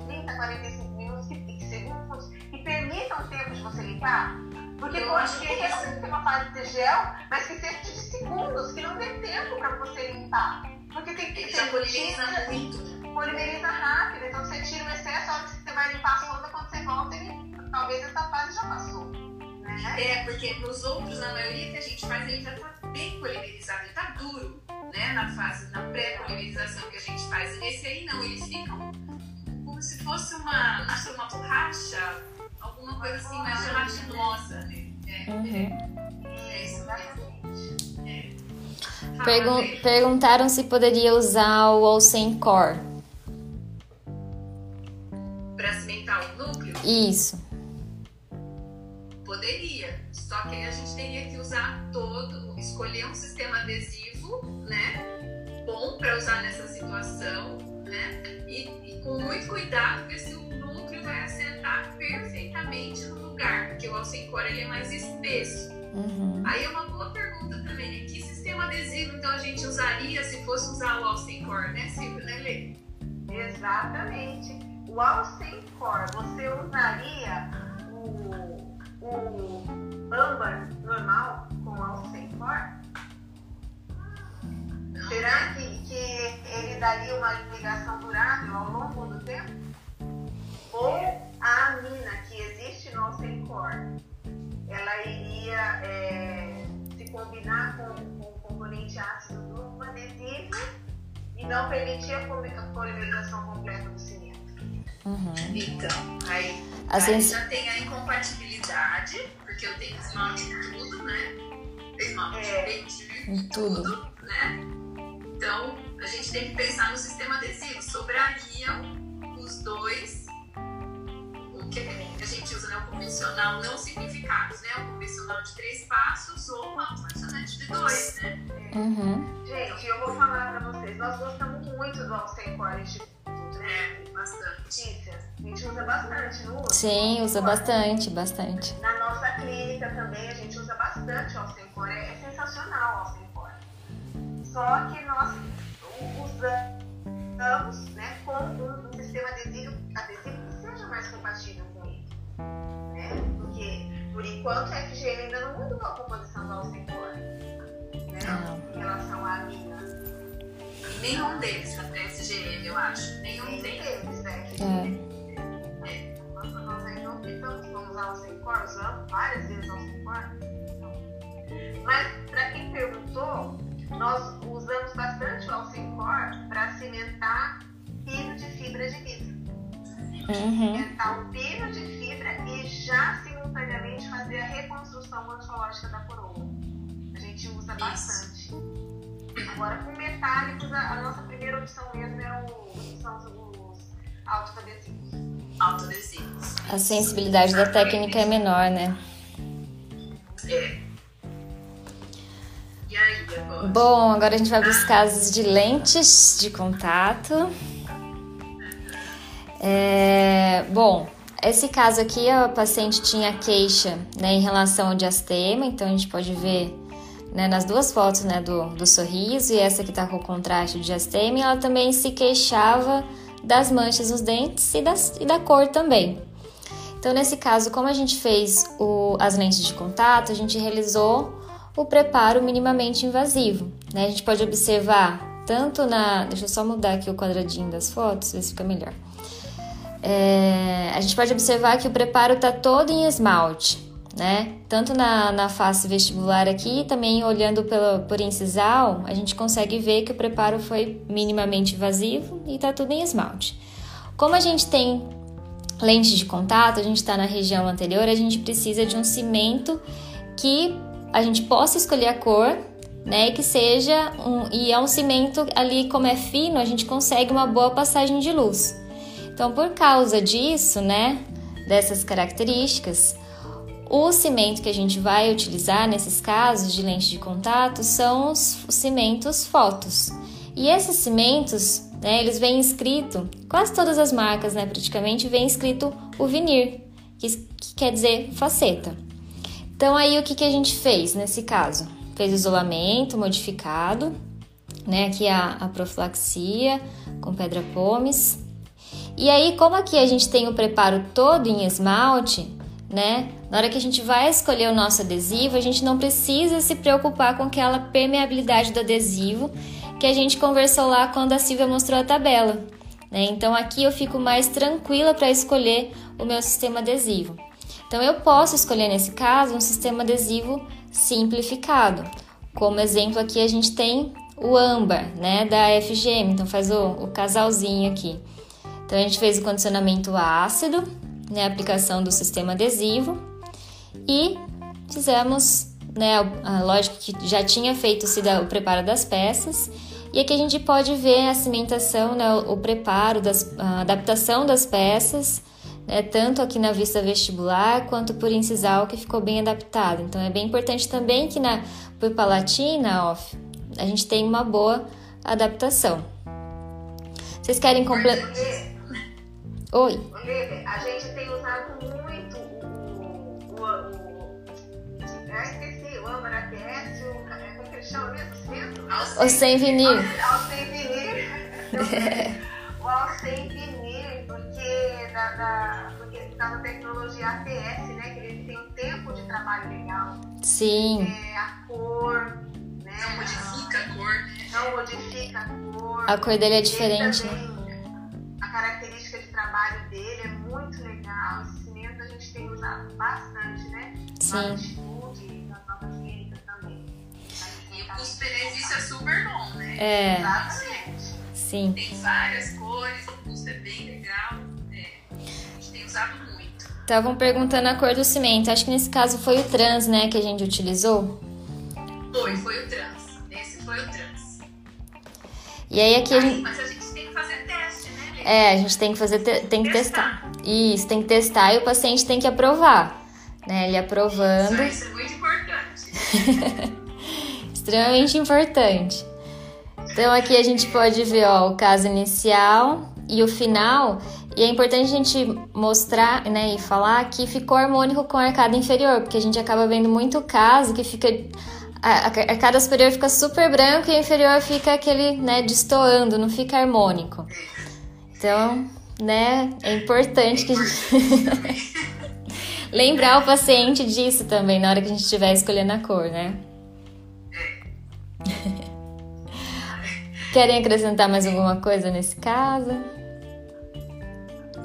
Porque eu pode ser que realmente tenha uma fase de gel, mas que seja de segundos, que não dê tempo para você limpar. Porque tem que ser. Polimeriza muito. Né? Polimeriza rápido, então você tira o excesso, a hora que você vai limpar a sonda, quando você volta, ele, talvez essa fase já passou. Né? É, porque nos outros, na maioria que a gente faz, ele já está bem polimerizado, ele está duro, né? Na fase, na pré-polimerização que a gente faz. E nesse aí não, eles ficam como se fosse uma, acho uma borracha alguma coisa assim mais gelatinosa, né? É, uhum. é, isso mesmo. É. Pergun perguntaram se poderia usar o Olsen Core. Para cimentar o núcleo? Isso. Poderia, só que aí a gente teria que usar todo, escolher um sistema adesivo, né? Bom para usar nessa situação, né? E, e com muito cuidado, porque se o vai assentar perfeitamente no lugar, porque o alcencor ele é mais espesso. Uhum. Aí é uma boa pergunta também, né? Que sistema adesivo então a gente usaria se fosse usar o alcencor, né, Silvia, né, Lê? Exatamente. O alcencor, você usaria o, o âmbar normal com o alcencor? Será que, que ele daria uma ligação durável ao longo do tempo? Ou a amina que existe no Alcencor, ela iria é, se combinar com, com, o componente ácido do adesivo e não permitir a polimerização completa do cimento. Uhum. Então, aí, aí já tem a incompatibilidade, porque eu tenho esmalte em tudo, né? Esmalte é. em tudo, tudo, né? Então, a gente tem que pensar no sistema adesivo. Sobrariam os dois a gente usa né, o convencional não significados, né? O convencional de três passos ou uma condicionante de dois, né? Uhum. Gente, eu vou falar pra vocês, nós gostamos muito do Austin de né? É, bastante. Tícias. A gente usa bastante, não usa? Sim, usa bastante, bastante. Na nossa clínica também a gente usa bastante o Austin Core. É sensacional o Austin Core. Só que nós usamos né, com um sistema adesivo, adesivo mais compatível com ele. Né? Porque, por enquanto, a FGM ainda não mudou a composição do alcemor né? em relação à mina. Nenhum deles é FGM, eu acho. Nenhum, deles, né? É. é. Nós, nós ainda optamos por usar o Sencor, usamos várias vezes o Sencor. Mas, para quem perguntou, Uhum. Cimentar o pino de fibra e já simultaneamente fazer a reconstrução morfológica da coroa. A gente usa bastante. Agora, com metálicos, a, a, nossa primeira opção mesmo é o, são os, os autoadesivos. Autoadesivos. A sensibilidade da técnica é menor, né? É. Bom, agora a gente vai para os casos de lentes de contato. É, bom, esse caso aqui, a paciente tinha queixa né, em relação ao diastema, então a gente pode ver né, nas duas fotos né, do, do sorriso e essa que está com o contraste do diastema, e ela também se queixava das manchas nos dentes e, das, e da cor também. Então, nesse caso, como a gente fez o, as lentes de contato, a gente realizou o preparo minimamente invasivo. Né? A gente pode observar tanto na. Deixa eu só mudar aqui o quadradinho das fotos, ver se fica melhor. É, a gente pode observar que o preparo está todo em esmalte, né? Tanto na, na face vestibular aqui, também olhando pelo, por incisal, a gente consegue ver que o preparo foi minimamente invasivo e está tudo em esmalte. Como a gente tem lente de contato, a gente está na região anterior, a gente precisa de um cimento que a gente possa escolher a cor, né? E que seja um, e é um cimento ali como é fino, a gente consegue uma boa passagem de luz. Então, por causa disso, né, dessas características, o cimento que a gente vai utilizar nesses casos de lente de contato são os cimentos fotos. E esses cimentos, né, eles vêm escrito, quase todas as marcas, né, praticamente, vem escrito o vinir, que, que quer dizer faceta. Então aí o que, que a gente fez nesse caso? Fez isolamento modificado, né? Aqui a, a profilaxia com pedra pomes. E aí, como aqui a gente tem o preparo todo em esmalte, né? Na hora que a gente vai escolher o nosso adesivo, a gente não precisa se preocupar com aquela permeabilidade do adesivo que a gente conversou lá quando a Silvia mostrou a tabela. Né? Então aqui eu fico mais tranquila para escolher o meu sistema adesivo. Então eu posso escolher nesse caso um sistema adesivo simplificado. Como exemplo aqui a gente tem o âmbar, né, da FGM, então faz o, o casalzinho aqui. Então a gente fez o condicionamento ácido, né, aplicação do sistema adesivo e fizemos, né, a lógica que já tinha feito o preparo das peças. E aqui a gente pode ver a cimentação, né, o preparo, das, a adaptação das peças né, tanto aqui na vista vestibular quanto por incisal, que ficou bem adaptado. Então é bem importante também que na por palatina, off, a gente tem uma boa adaptação. Vocês querem completar? Oi. Olivia, a gente tem usado muito o. o, o, eu esqueci, o ATS, o, é, como que ele chama mesmo? O sem vinil. O sem vinil. o sem vinil da, da, da tecnologia ATS, né? Que ele tem um tempo de trabalho legal. Sim. É, a cor, né? Não modifica a cor. Não modifica a cor. A cor dele é diferente, também, né? A característica bastante, né? Sim. Na atitude, nas nossas clínicas também. E o custo-benefício é super bom, né? É. Exatamente. Sim. Tem várias cores, o custo é bem legal usado muito. Estavam perguntando a cor do cimento. Acho que nesse caso foi o trans, né, que a gente utilizou. Foi, foi o trans. Esse foi o trans. E aí aqui aí, a gente... Mas a gente É, a gente tem que fazer, te... tem que testar. testar. Isso, tem que testar e o paciente tem que aprovar. Né? Ele aprovando. Isso, isso é muito importante. Extremamente importante. Então aqui a gente pode ver ó, o caso inicial e o final. E é importante a gente mostrar né, e falar que ficou harmônico com a arcada inferior, porque a gente acaba vendo muito caso que fica a arcada superior fica super branco e a inferior fica aquele, né, destoando, não fica harmônico. Então, né, é importante que a gente lembrar o paciente disso também na hora que a gente estiver escolhendo a cor, né? Querem acrescentar mais alguma coisa nesse caso?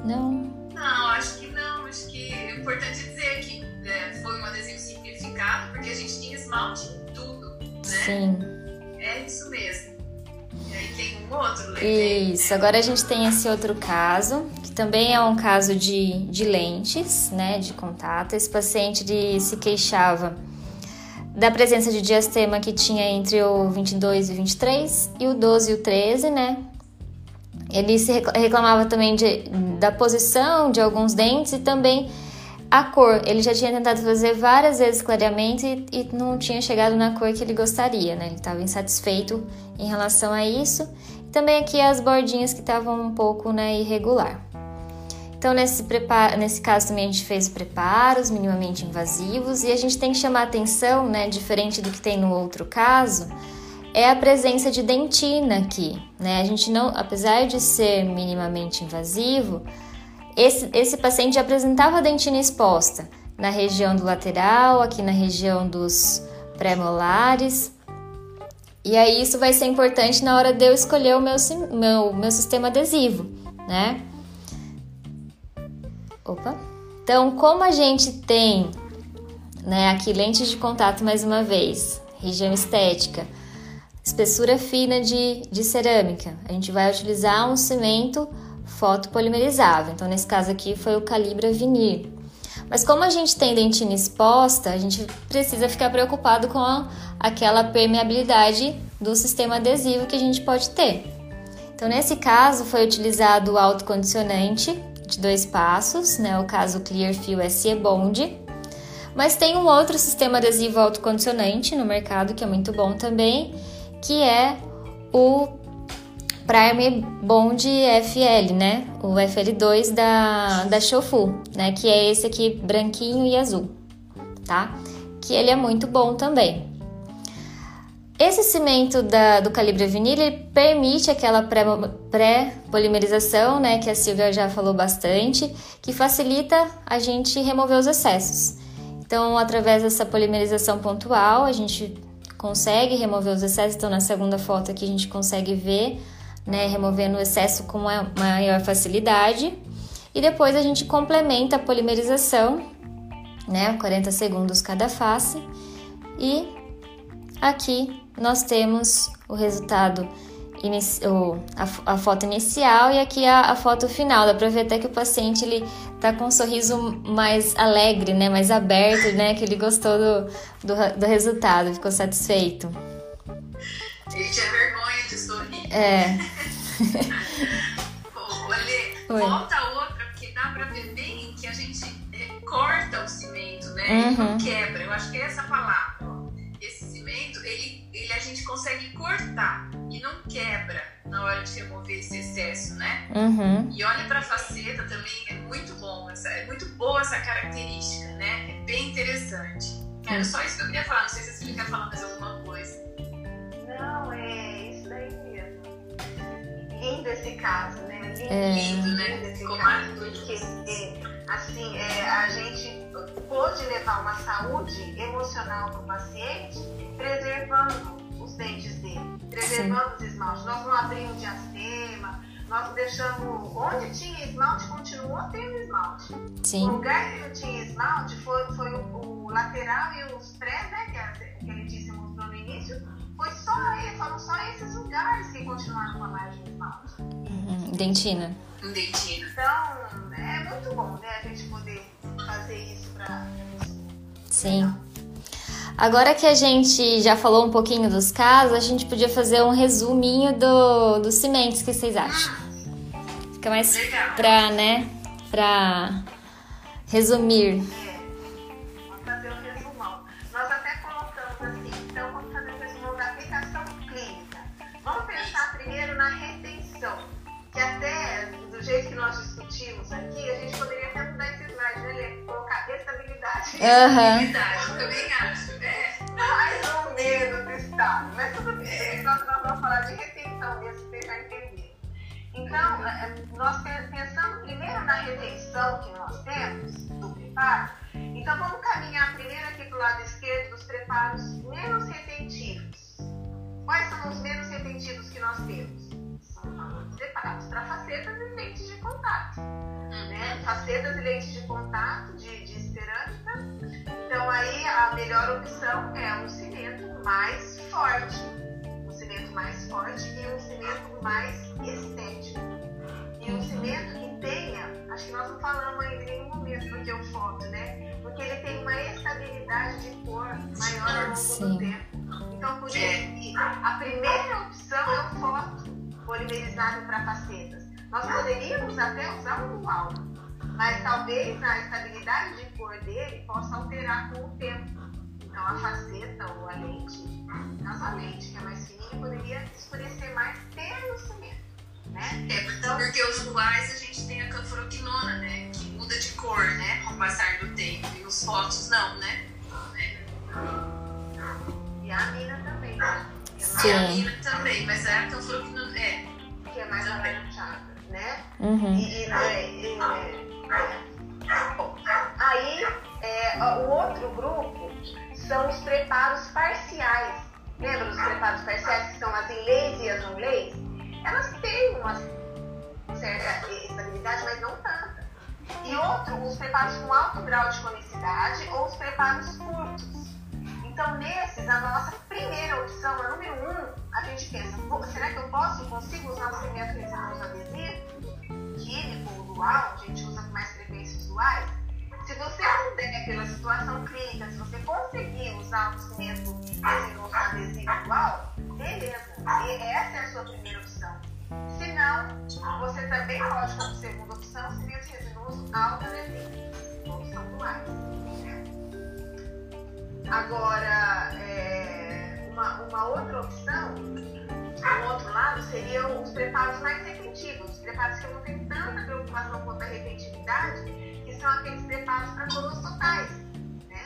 Não? Não, acho que não. Acho que é importante dizer que é, foi um adesivo simplificado porque a gente tinha esmalte em tudo, né? Sim. É isso mesmo. E aí tem levei, Isso, né? agora a gente tem esse outro caso, que também é um caso de, de lentes, né, de contato. Esse paciente se queixava da presença de diastema que tinha entre o 22 e 23 e o 12 e o 13, né? Ele se reclamava também de, da posição de alguns dentes e também a cor. Ele já tinha tentado fazer várias vezes clareamento e, e não tinha chegado na cor que ele gostaria, né? Ele estava insatisfeito em relação a isso. Também aqui as bordinhas que estavam um pouco né, irregular. Então, nesse, preparo, nesse caso também a gente fez preparos minimamente invasivos e a gente tem que chamar atenção, né, diferente do que tem no outro caso, é a presença de dentina aqui, né? A gente não, apesar de ser minimamente invasivo, esse, esse paciente já apresentava dentina exposta na região do lateral, aqui na região dos pré-molares. E aí isso vai ser importante na hora de eu escolher o meu, meu, meu sistema adesivo, né? Opa. Então, como a gente tem, né, aqui lentes de contato mais uma vez, região estética, espessura fina de, de cerâmica, a gente vai utilizar um cimento fotopolimerizável. Então, nesse caso aqui foi o Calibra Vinir. Mas como a gente tem dentina exposta, a gente precisa ficar preocupado com a, aquela permeabilidade do sistema adesivo que a gente pode ter. Então, nesse caso, foi utilizado o autocondicionante de dois passos, né? O caso Clearfield SE Bond. Mas tem um outro sistema adesivo autocondicionante no mercado que é muito bom também, que é o Primer Bond FL, né? O FL2 da, da Shofu, né? Que é esse aqui branquinho e azul, tá? Que ele é muito bom também. Esse cimento da, do calibre vinil ele permite aquela pré-polimerização, né, que a Silvia já falou bastante, que facilita a gente remover os excessos. Então, através dessa polimerização pontual, a gente consegue remover os excessos. Então, na segunda foto aqui a gente consegue ver, né, removendo o excesso com maior facilidade. E depois a gente complementa a polimerização, né, 40 segundos cada face. E aqui nós temos o resultado, a, foto inicial e aqui a, a, foto final. Dá pra ver até que o paciente ele tá com um sorriso mais alegre, né? Mais aberto, né? Que ele gostou do, do, do resultado, ficou satisfeito. Ele tinha vergonha de sorrir. É. Pô, olha, volta outra, porque dá pra ver bem que a gente é, corta o cimento, né? Uhum. Não quebra. Eu acho que é essa palavra ele a gente consegue cortar e não quebra na hora de remover esse excesso, né? Uhum. E olha para a faceta também, é muito bom, essa, é muito boa essa característica, né? É bem interessante. Era só isso que eu queria falar, não sei se você quer falar mais alguma coisa. Não, é. Lindo esse caso, né? Lindo, é. lindo né? Esse caso, porque, é, assim, é, a gente pôde levar uma saúde emocional para o paciente preservando os dentes dele, preservando Sim. os esmaltes. Nós não abrimos diastema, nós deixamos. Onde tinha esmalte, continuou tendo esmalte. Sim. O lugar que não tinha esmalte foi, foi o, o lateral e os pré, né, que, a, que ele disse mostrou no início. Foi só, foram só esses lugares que continuaram com a margem de esmalte. Uhum. Dentina. Dentina. Então, é muito bom, né, a gente poder fazer isso para. Sim. Agora que a gente já falou um pouquinho dos casos, a gente podia fazer um resuminho do, dos cimentos, o que vocês acham? Fica mais Legal. pra, né, pra resumir. jeito que nós discutimos aqui, a gente poderia até mudar esse slide, né, Lê? Colocar estabilidade. Uhum. Estabilidade, também acho. né? mais ou é menos estado. Mas tudo bem, nós vamos falar de retenção mesmo, vocês já entendeu Então, é, é, nós pensando primeiro na retenção que nós temos do preparo, então vamos caminhar primeiro aqui para o lado esquerdo dos preparos menos retentivos. Quais são os menos retentivos que nós temos? Preparados para facetas e lentes de contato. Né? Facetas e lentes de contato de, de cerâmica. Então aí a melhor opção é um cimento mais forte. Um cimento mais forte e um cimento mais estético. E um cimento que tenha, acho que nós não falamos ainda em nenhum momento porque eu foto, né? Porque ele tem uma estabilidade de cor maior ao longo Sim. do tempo. Então, por isso que a primeira opção é o foto polimerizado para facetas. Nós poderíamos até usar um dual, mas talvez a estabilidade de cor dele possa alterar com o tempo. Então, a faceta ou a lente, no caso a lente, que é mais fininha, poderia escurecer mais pelo cimento. Né? É, então, porque os duais a gente tem a canforoquinona, né? Que muda de cor, né? Com o passar do tempo. E os fotos não, né? E a mina também, né? Que é mais- a Sim. mina também, mas a canforoquinona. É, Que é mais alaranjada, né? Uhum. E, e, né, é, bom, aí, é, o outro grupo são os preparos parciais. Lembra dos preparos parciais que são as inlays e as non-lays? Elas têm uma certa estabilidade, mas não tanta. E outro, os preparos com alto grau de conicidade ou os preparos curtos. Então, nesses, a nossa primeira opção, a número um, a gente pensa, "Pô, será que eu posso, consigo usar o cimento resinoso adesivo? Químico ou dual, a gente usa com mais frequência os duais. Se você puder, pela situação clínica, se você conseguir usar o cimento resinoso adesivo dual, beleza. E essa é a sua primeira opção. Se não, você também pode, como segunda opção, cimento resinoso alto adesivo. Opção duais. Agora, é, uma, uma outra opção, um outro lado, seriam os preparos mais retentivos, os preparos que não tenho tanta preocupação quanto a retentividade, que são aqueles preparos para coroas totais. Né?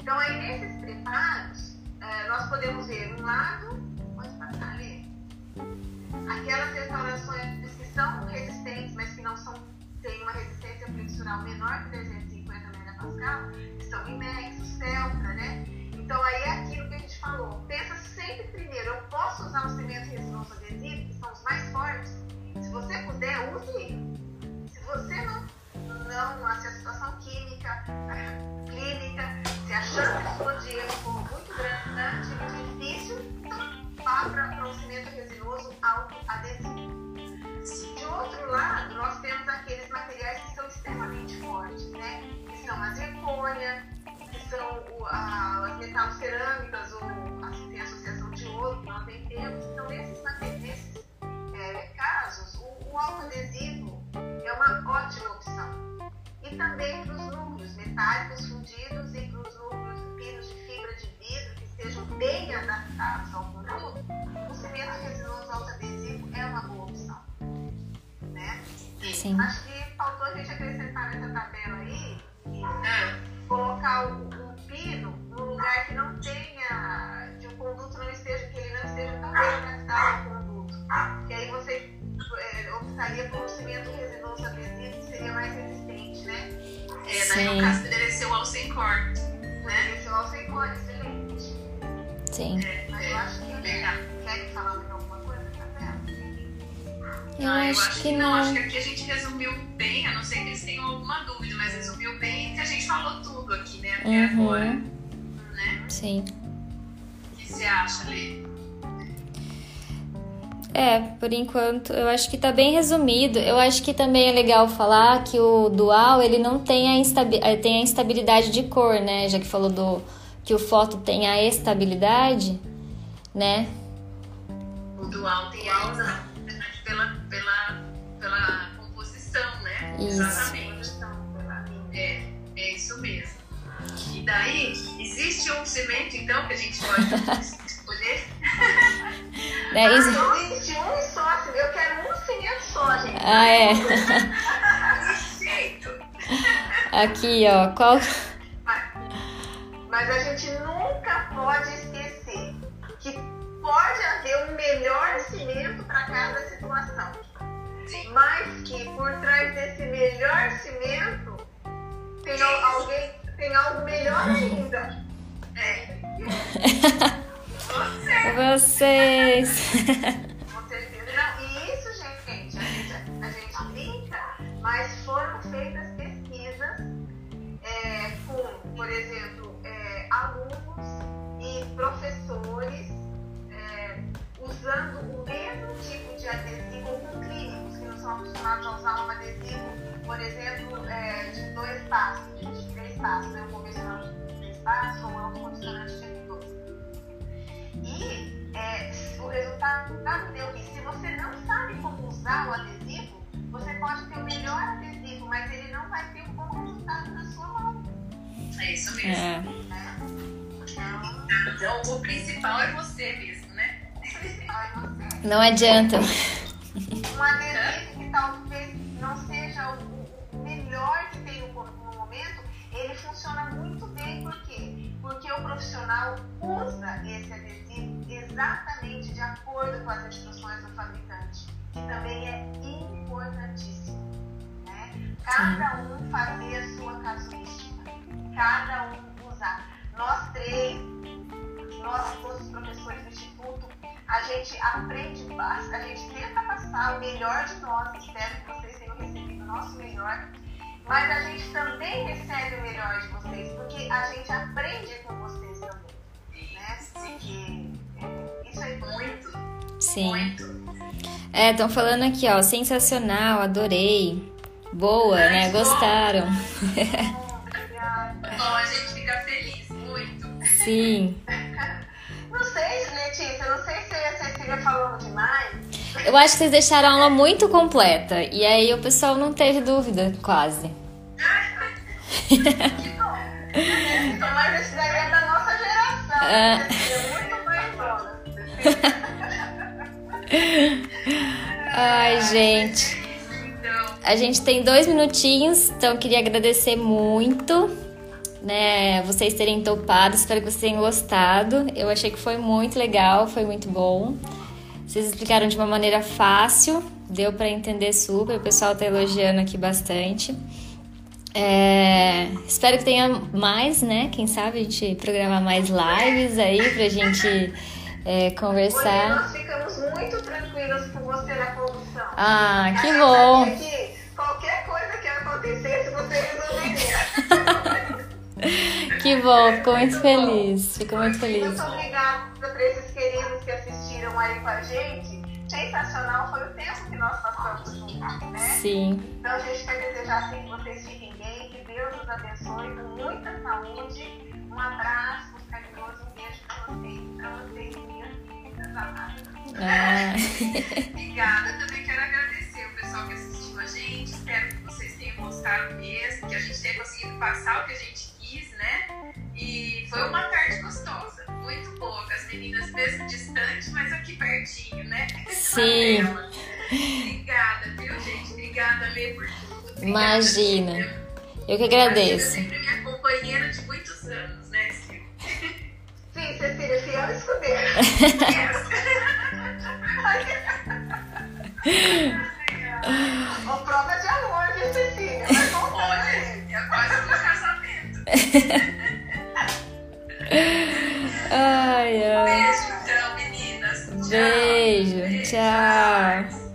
Então, aí nesses preparos, é, nós podemos ver um lado, pode passar ali, aquelas restaurações que são resistentes, mas que não são, têm uma resistência flexural menor que 350 megapascal, que são IMEX, o Celtra, né? Então aí é aquilo que a gente falou. Pensa sempre primeiro, eu posso usar o cimento resinoso adesivo, que são os mais fortes. Se você puder, use. Se você não, não, a situação química, clínica, a- as metalocerâmicas ou que têm associação de ouro, que nós nem temos. Então, nesses, nesses é, casos, o, o autoadesivo é uma ótima opção. E também para os núcleos metálicos fundidos e para os núcleos pinos de fibra de vidro que estejam bem adaptados ao produto, o cimento resinoso autoadesivo é uma boa opção. Né? Sim. Acho que não. Acho não. que aqui a gente resumiu bem, a não ser que eles tenham alguma dúvida, mas resumiu bem que a gente falou tudo aqui, né? Até agora, Uhum. né? Sim. O que você acha, Lê? É, por enquanto, eu acho que tá bem resumido. Eu acho que também é legal falar que o dual, ele não tem a, instabi eh, tem a instabilidade de cor, né? Já que falou do que o foto tem a estabilidade, né? O dual tem a exatamente pela, pela, pela composição, né? Isso. Exatamente. É, é isso mesmo. E daí, existe um cimento, então, que a gente pode escolher? né? Ah, Isso- existe um só, eu quero um cimento só, gente. Ah, é. Jeito. Aqui, ó. Qual. Mas a gente nunca pode esquecer que pode haver um melhor cimento para cada situação. Mas que por trás desse melhor cimento tem alguém, tem algo melhor ainda. É. Vocês. Vocês? E isso, gente, a gente, a gente brinca, mas foram feitas pesquisas é, com, por exemplo, é, alunos e professores é, usando o mesmo tipo de adesivo com clínicos, que são acostumados a usar um adesivo, por exemplo, é, de dois passos, de três passos, né? um convencional de três passos ou um condicionante de dois. E é, o resultado deu que se você não sabe como usar o adesivo, você pode ter o melhor adesivo, mas ele não vai ter um bom resultado na sua mão. É isso mesmo. É. Né? Então, o principal é você mesmo, né? O principal é você. Não adianta. um adesivo profissional usa esse adesivo exatamente de acordo com as instruções do fabricante, que também é importantíssimo. Né? Cada um fazer a sua casuística, cada um usar. Nós três, nós todos os professores do Instituto, a gente aprende, a gente tenta passar o melhor de nós, espero que vocês tenham recebido o nosso melhor, mas a gente também recebe o melhor de vocês, porque a gente aprende com vocês também, né? Porque é, isso é muito, Sim. Muito. É, estão falando aqui, ó. Sensacional, adorei. Boa, né? Gostaram. obrigada. Bom, a gente fica feliz, muito. Sim. Não sei, Letícia, não sei se a Cecília falou demais. Eu acho que vocês deixaram a aula muito completa. E aí o pessoal não teve dúvida, quase. Que bom. Então, mas esse daí é da nossa geração, É. né? Cecília? muito mais nova. Ai, gente. Então, A gente tem dois minutinhos, então eu queria agradecer muito, né, vocês terem topado. Espero que vocês tenham gostado. Eu achei que foi muito legal, foi muito bom. Vocês explicaram de uma maneira fácil, deu pra entender super. O pessoal tá elogiando aqui bastante. É, espero que tenha mais, né? Quem sabe a gente programar mais lives aí pra gente é, Hoje conversar. nós ficamos muito tranquilos com você na condução. Ah, que bom! que qualquer coisa que acontecesse, você resolveria. Que bom, fico muito feliz. Fico muito feliz. Muito obrigada para esses queridos que assistiram aí com a gente. Sensacional foi o tempo que nós passamos juntos, né? Sim. Então a gente quer desejar assim que vocês fiquem bem, que Deus os abençoe com muita saúde. Um abraço carinhoso, um beijo para vocês, para vocês, minhas queridas amadas. Ah, obrigada. Eu também quero agradecer o pessoal que assistiu a gente. Espero que vocês tenham gostado mesmo, que a gente tenha conseguido passar o que a gente né? E foi uma tarde gostosa, muito boa, com as meninas mesmo distantes, mas aqui pertinho, né? Sim. Obrigada, viu, gente? Obrigada, Lê, por tudo. Obrigada, Imagina. Silvia. eu que Você agradeço. é sempre minha companheira de muitos anos, né, Silvia? Sim, Cecília, fiel escudeira. Ó, prova de amor, viu, Cecília? Olha, é quase um casamento. Ai, ai. Beijo, então, meninas. Tchau. Beijo, tchau.